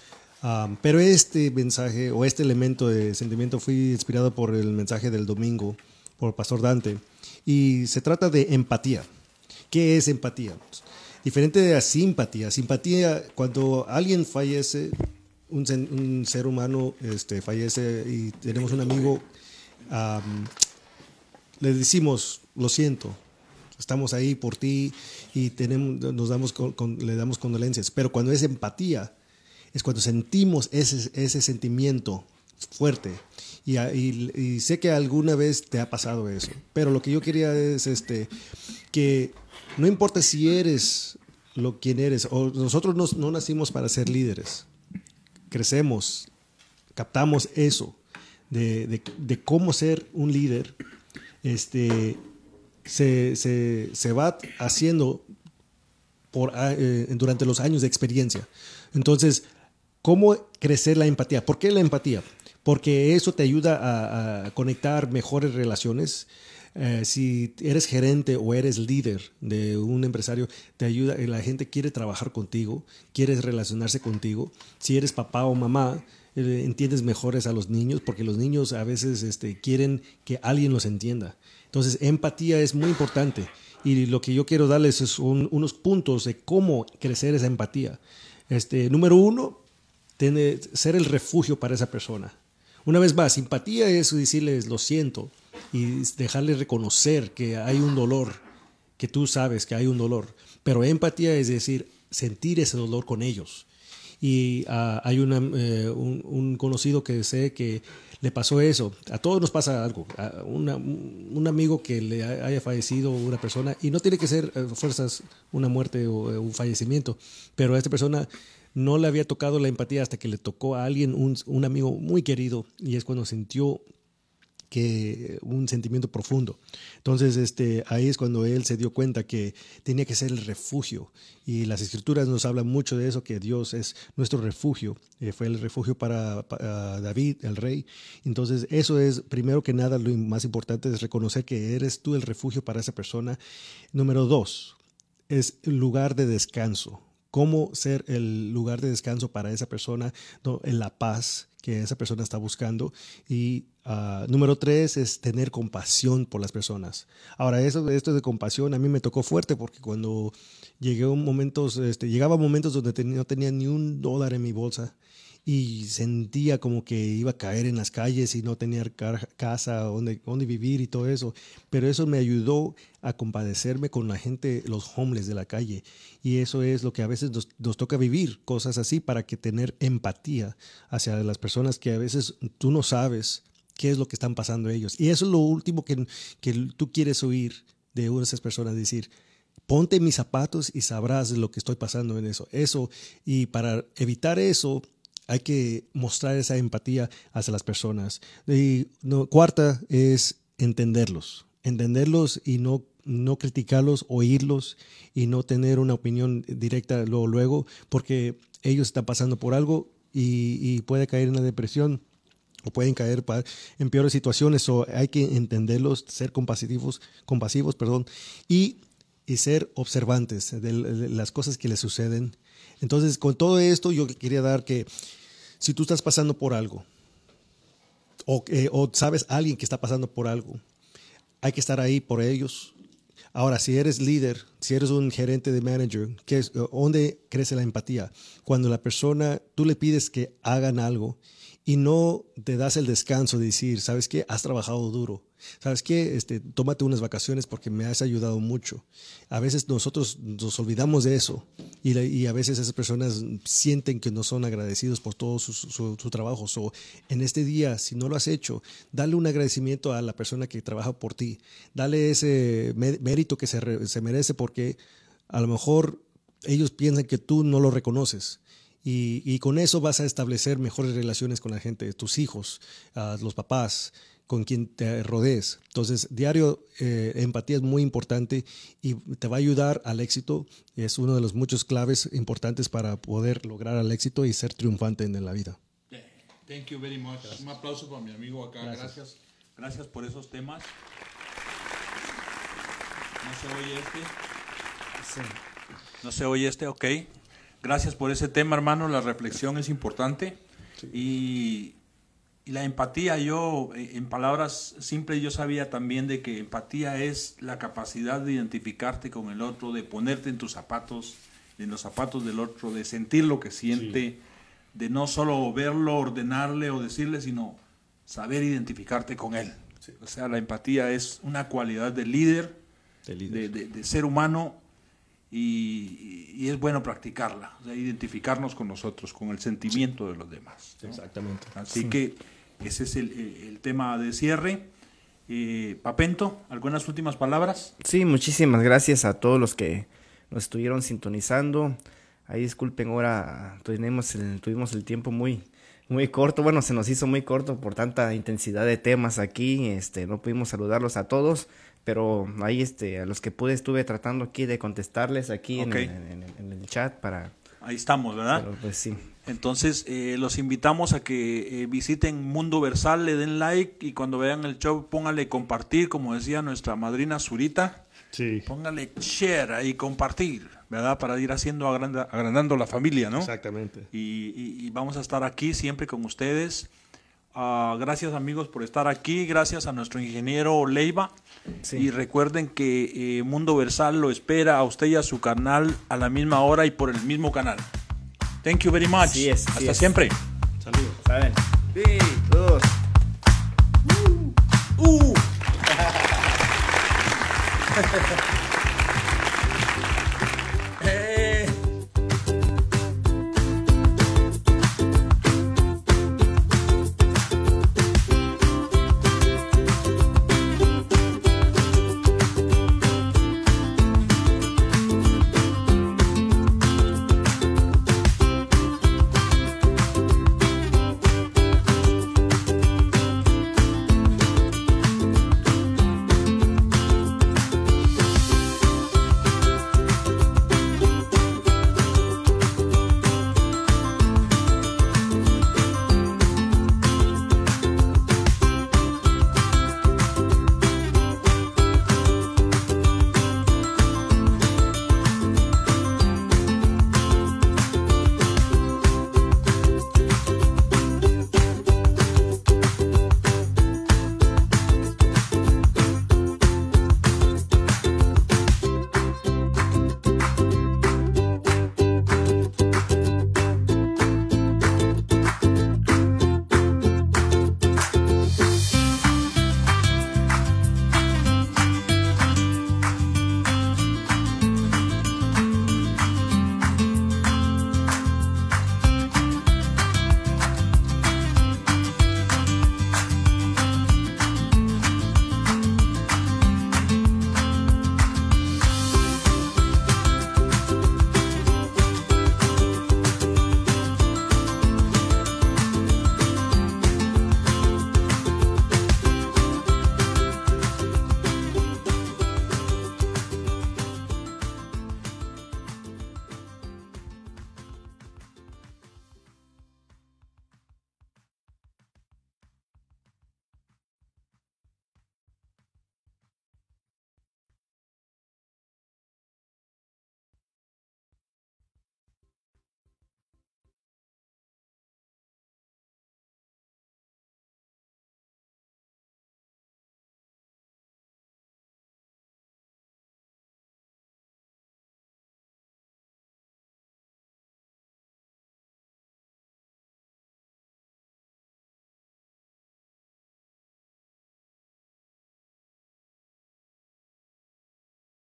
um, pero este mensaje o este elemento de sentimiento fue inspirado por el mensaje del domingo por pastor Dante y se trata de empatía. ¿Qué es empatía? Diferente de la simpatía. Simpatía, cuando alguien fallece, un, ser humano este, fallece y tenemos un amigo, am, le decimos, lo siento, estamos ahí por ti y tenemos, nos damos con- con- le damos condolencias. Pero cuando es empatía, es cuando sentimos ese, ese sentimiento fuerte. Y, sé que alguna vez te ha pasado eso. Pero lo que yo quería es este, que no importa si eres lo quien eres, nosotros no, no nacimos para ser líderes. Crecemos, captamos eso de, de- cómo ser un líder. Este, se, se- se va haciendo por, eh, durante los años de experiencia. Entonces, ¿cómo crecer la empatía? ¿Por qué la empatía? Porque eso te ayuda a, conectar mejores relaciones. Eh, si eres gerente o eres líder de un empresario, te ayuda, eh, la gente quiere trabajar contigo, quiere relacionarse contigo. Si eres papá o mamá, eh, entiendes mejores a los niños, porque los niños a veces este, quieren que alguien los entienda. Entonces, empatía es muy importante. Y lo que yo quiero darles es un- unos puntos de cómo crecer esa empatía. Este, número uno, tiene, ser el refugio para esa persona. Una vez más, simpatía es decirles lo siento y dejarles reconocer que hay un dolor, que tú sabes que hay un dolor. Pero empatía es decir, sentir ese dolor con ellos. Y ah, hay eh, un, un conocido que sé que le pasó eso. A todos nos pasa algo. A una- un amigo que le ha- haya fallecido una persona, y no tiene que ser eh, fuerzas una muerte o eh, un fallecimiento, pero a esta persona no le había tocado la empatía hasta que le tocó a alguien, un, un amigo muy querido, y es cuando sintió que un sentimiento profundo. Entonces, este, ahí es cuando él se dio cuenta que tenía que ser el refugio. Y las escrituras nos hablan mucho de eso, que Dios es nuestro refugio. Eh, fue el refugio para, para David, el rey. Entonces, eso es, primero que nada, lo más importante es reconocer que eres tú el refugio para esa persona. Número dos, es lugar de descanso. Cómo ser el lugar de descanso para esa persona, en la paz que esa persona está buscando. Y ah, número tres es tener compasión por las personas. Ahora, eso, esto de compasión a mí me tocó fuerte porque cuando llegué a momentos, este, llegaba a momentos donde no tenía ni un dólar en mi bolsa y sentía como que iba a caer en las calles y no ca- casa donde, donde vivir y todo eso. Pero eso me ayudó a compadecerme con la gente, los homeless de la calle. Y eso es lo que a veces nos, nos toca vivir, cosas así, para que tener empatía hacia las personas que a veces tú no sabes qué es lo que están pasando ellos. Y eso es lo último que, que tú quieres oír de una de esas personas, decir, ponte mis zapatos y sabrás lo que estoy pasando en eso. Eso, y para evitar eso, hay que mostrar esa empatía hacia las personas. Y no, cuarta es entenderlos, entenderlos y no, no criticarlos, oírlos y no tener una opinión directa luego, porque ellos están pasando por algo y, y puede caer en la depresión o pueden caer en peores situaciones o hay que entenderlos, ser compasivos, compasivos perdón, y, y ser observantes de las cosas que les suceden. Entonces, con todo esto, yo quería dar que si tú estás pasando por algo o, eh, o sabes a alguien que está pasando por algo, hay que estar ahí por ellos. Ahora, si eres líder, si eres un gerente de manager, ¿qué es, ¿dónde crece la empatía? Cuando la persona, tú le pides que hagan algo y no te das el descanso de decir, ¿sabes qué? Has trabajado duro. ¿Sabes qué? Este, tómate unas vacaciones porque me has ayudado mucho. A veces nosotros nos olvidamos de eso y, y a veces esas personas sienten que no son agradecidos por todo su, su- su trabajo. So, en este día, si no lo has hecho, dale un agradecimiento a la persona que trabaja por ti. Dale ese mé- mérito que se, se merece porque a lo mejor ellos piensan que tú no lo reconoces. Y, y con eso vas a establecer mejores relaciones con la gente, tus hijos, ah, los papás, con quien te rodees. Entonces, diario, eh, empatía es muy importante y te va a ayudar al éxito. Es uno de los muchos claves importantes para poder lograr el éxito y ser triunfante en la vida. Thank you very much. Un aplauso para mi amigo acá. Gracias. Gracias. Gracias por esos temas. No se oye este. No se oye este, ok. Gracias por ese tema, hermano. La reflexión es importante. Y, y la empatía, yo, eh, en palabras simples, yo sabía también de que empatía es la capacidad de identificarte con el otro, de ponerte en tus zapatos, en los zapatos del otro, de sentir lo que siente, de no solo verlo, ordenarle o decirle, sino saber identificarte con él. O sea, la empatía es una cualidad de líder, de, de- de ser humano, y, y es bueno practicarla, o sea, identificarnos con nosotros, con el sentimiento de los demás. ¿no? Exactamente. Así Sí. que ese es el, tema de cierre. Eh, Papento, ¿algunas últimas palabras? Sí, muchísimas gracias a todos los que nos estuvieron sintonizando. Ahí disculpen, ahora tuvimos el, tuvimos el tiempo muy, muy corto. Bueno, se nos hizo muy corto por tanta intensidad de temas aquí. Este, no pudimos saludarlos a todos, pero ahí este, a los que pude estuve tratando aquí de contestarles aquí en el- en, el- en el chat para. Ahí estamos, ¿verdad? Pero, pues sí. Entonces, eh, los invitamos a que eh, visiten Mundo Versal, le den like y cuando vean el show póngale compartir, como decía nuestra madrina Zurita. Sí. Póngale share ahí, compartir, ¿verdad? Para ir haciendo, agranda- agrandando la familia, ¿no? Exactamente. Y, y- y vamos a estar aquí siempre con ustedes. Ah, gracias amigos por estar aquí, gracias a nuestro ingeniero Leiva. Y recuerden que eh, Mundo Versal lo espera a usted y a su canal a la misma hora y por el mismo canal. Thank you very much. Así es, así Hasta es. siempre. Saludos. ¿Saben? Sí, todos. Uh. [laughs] [laughs]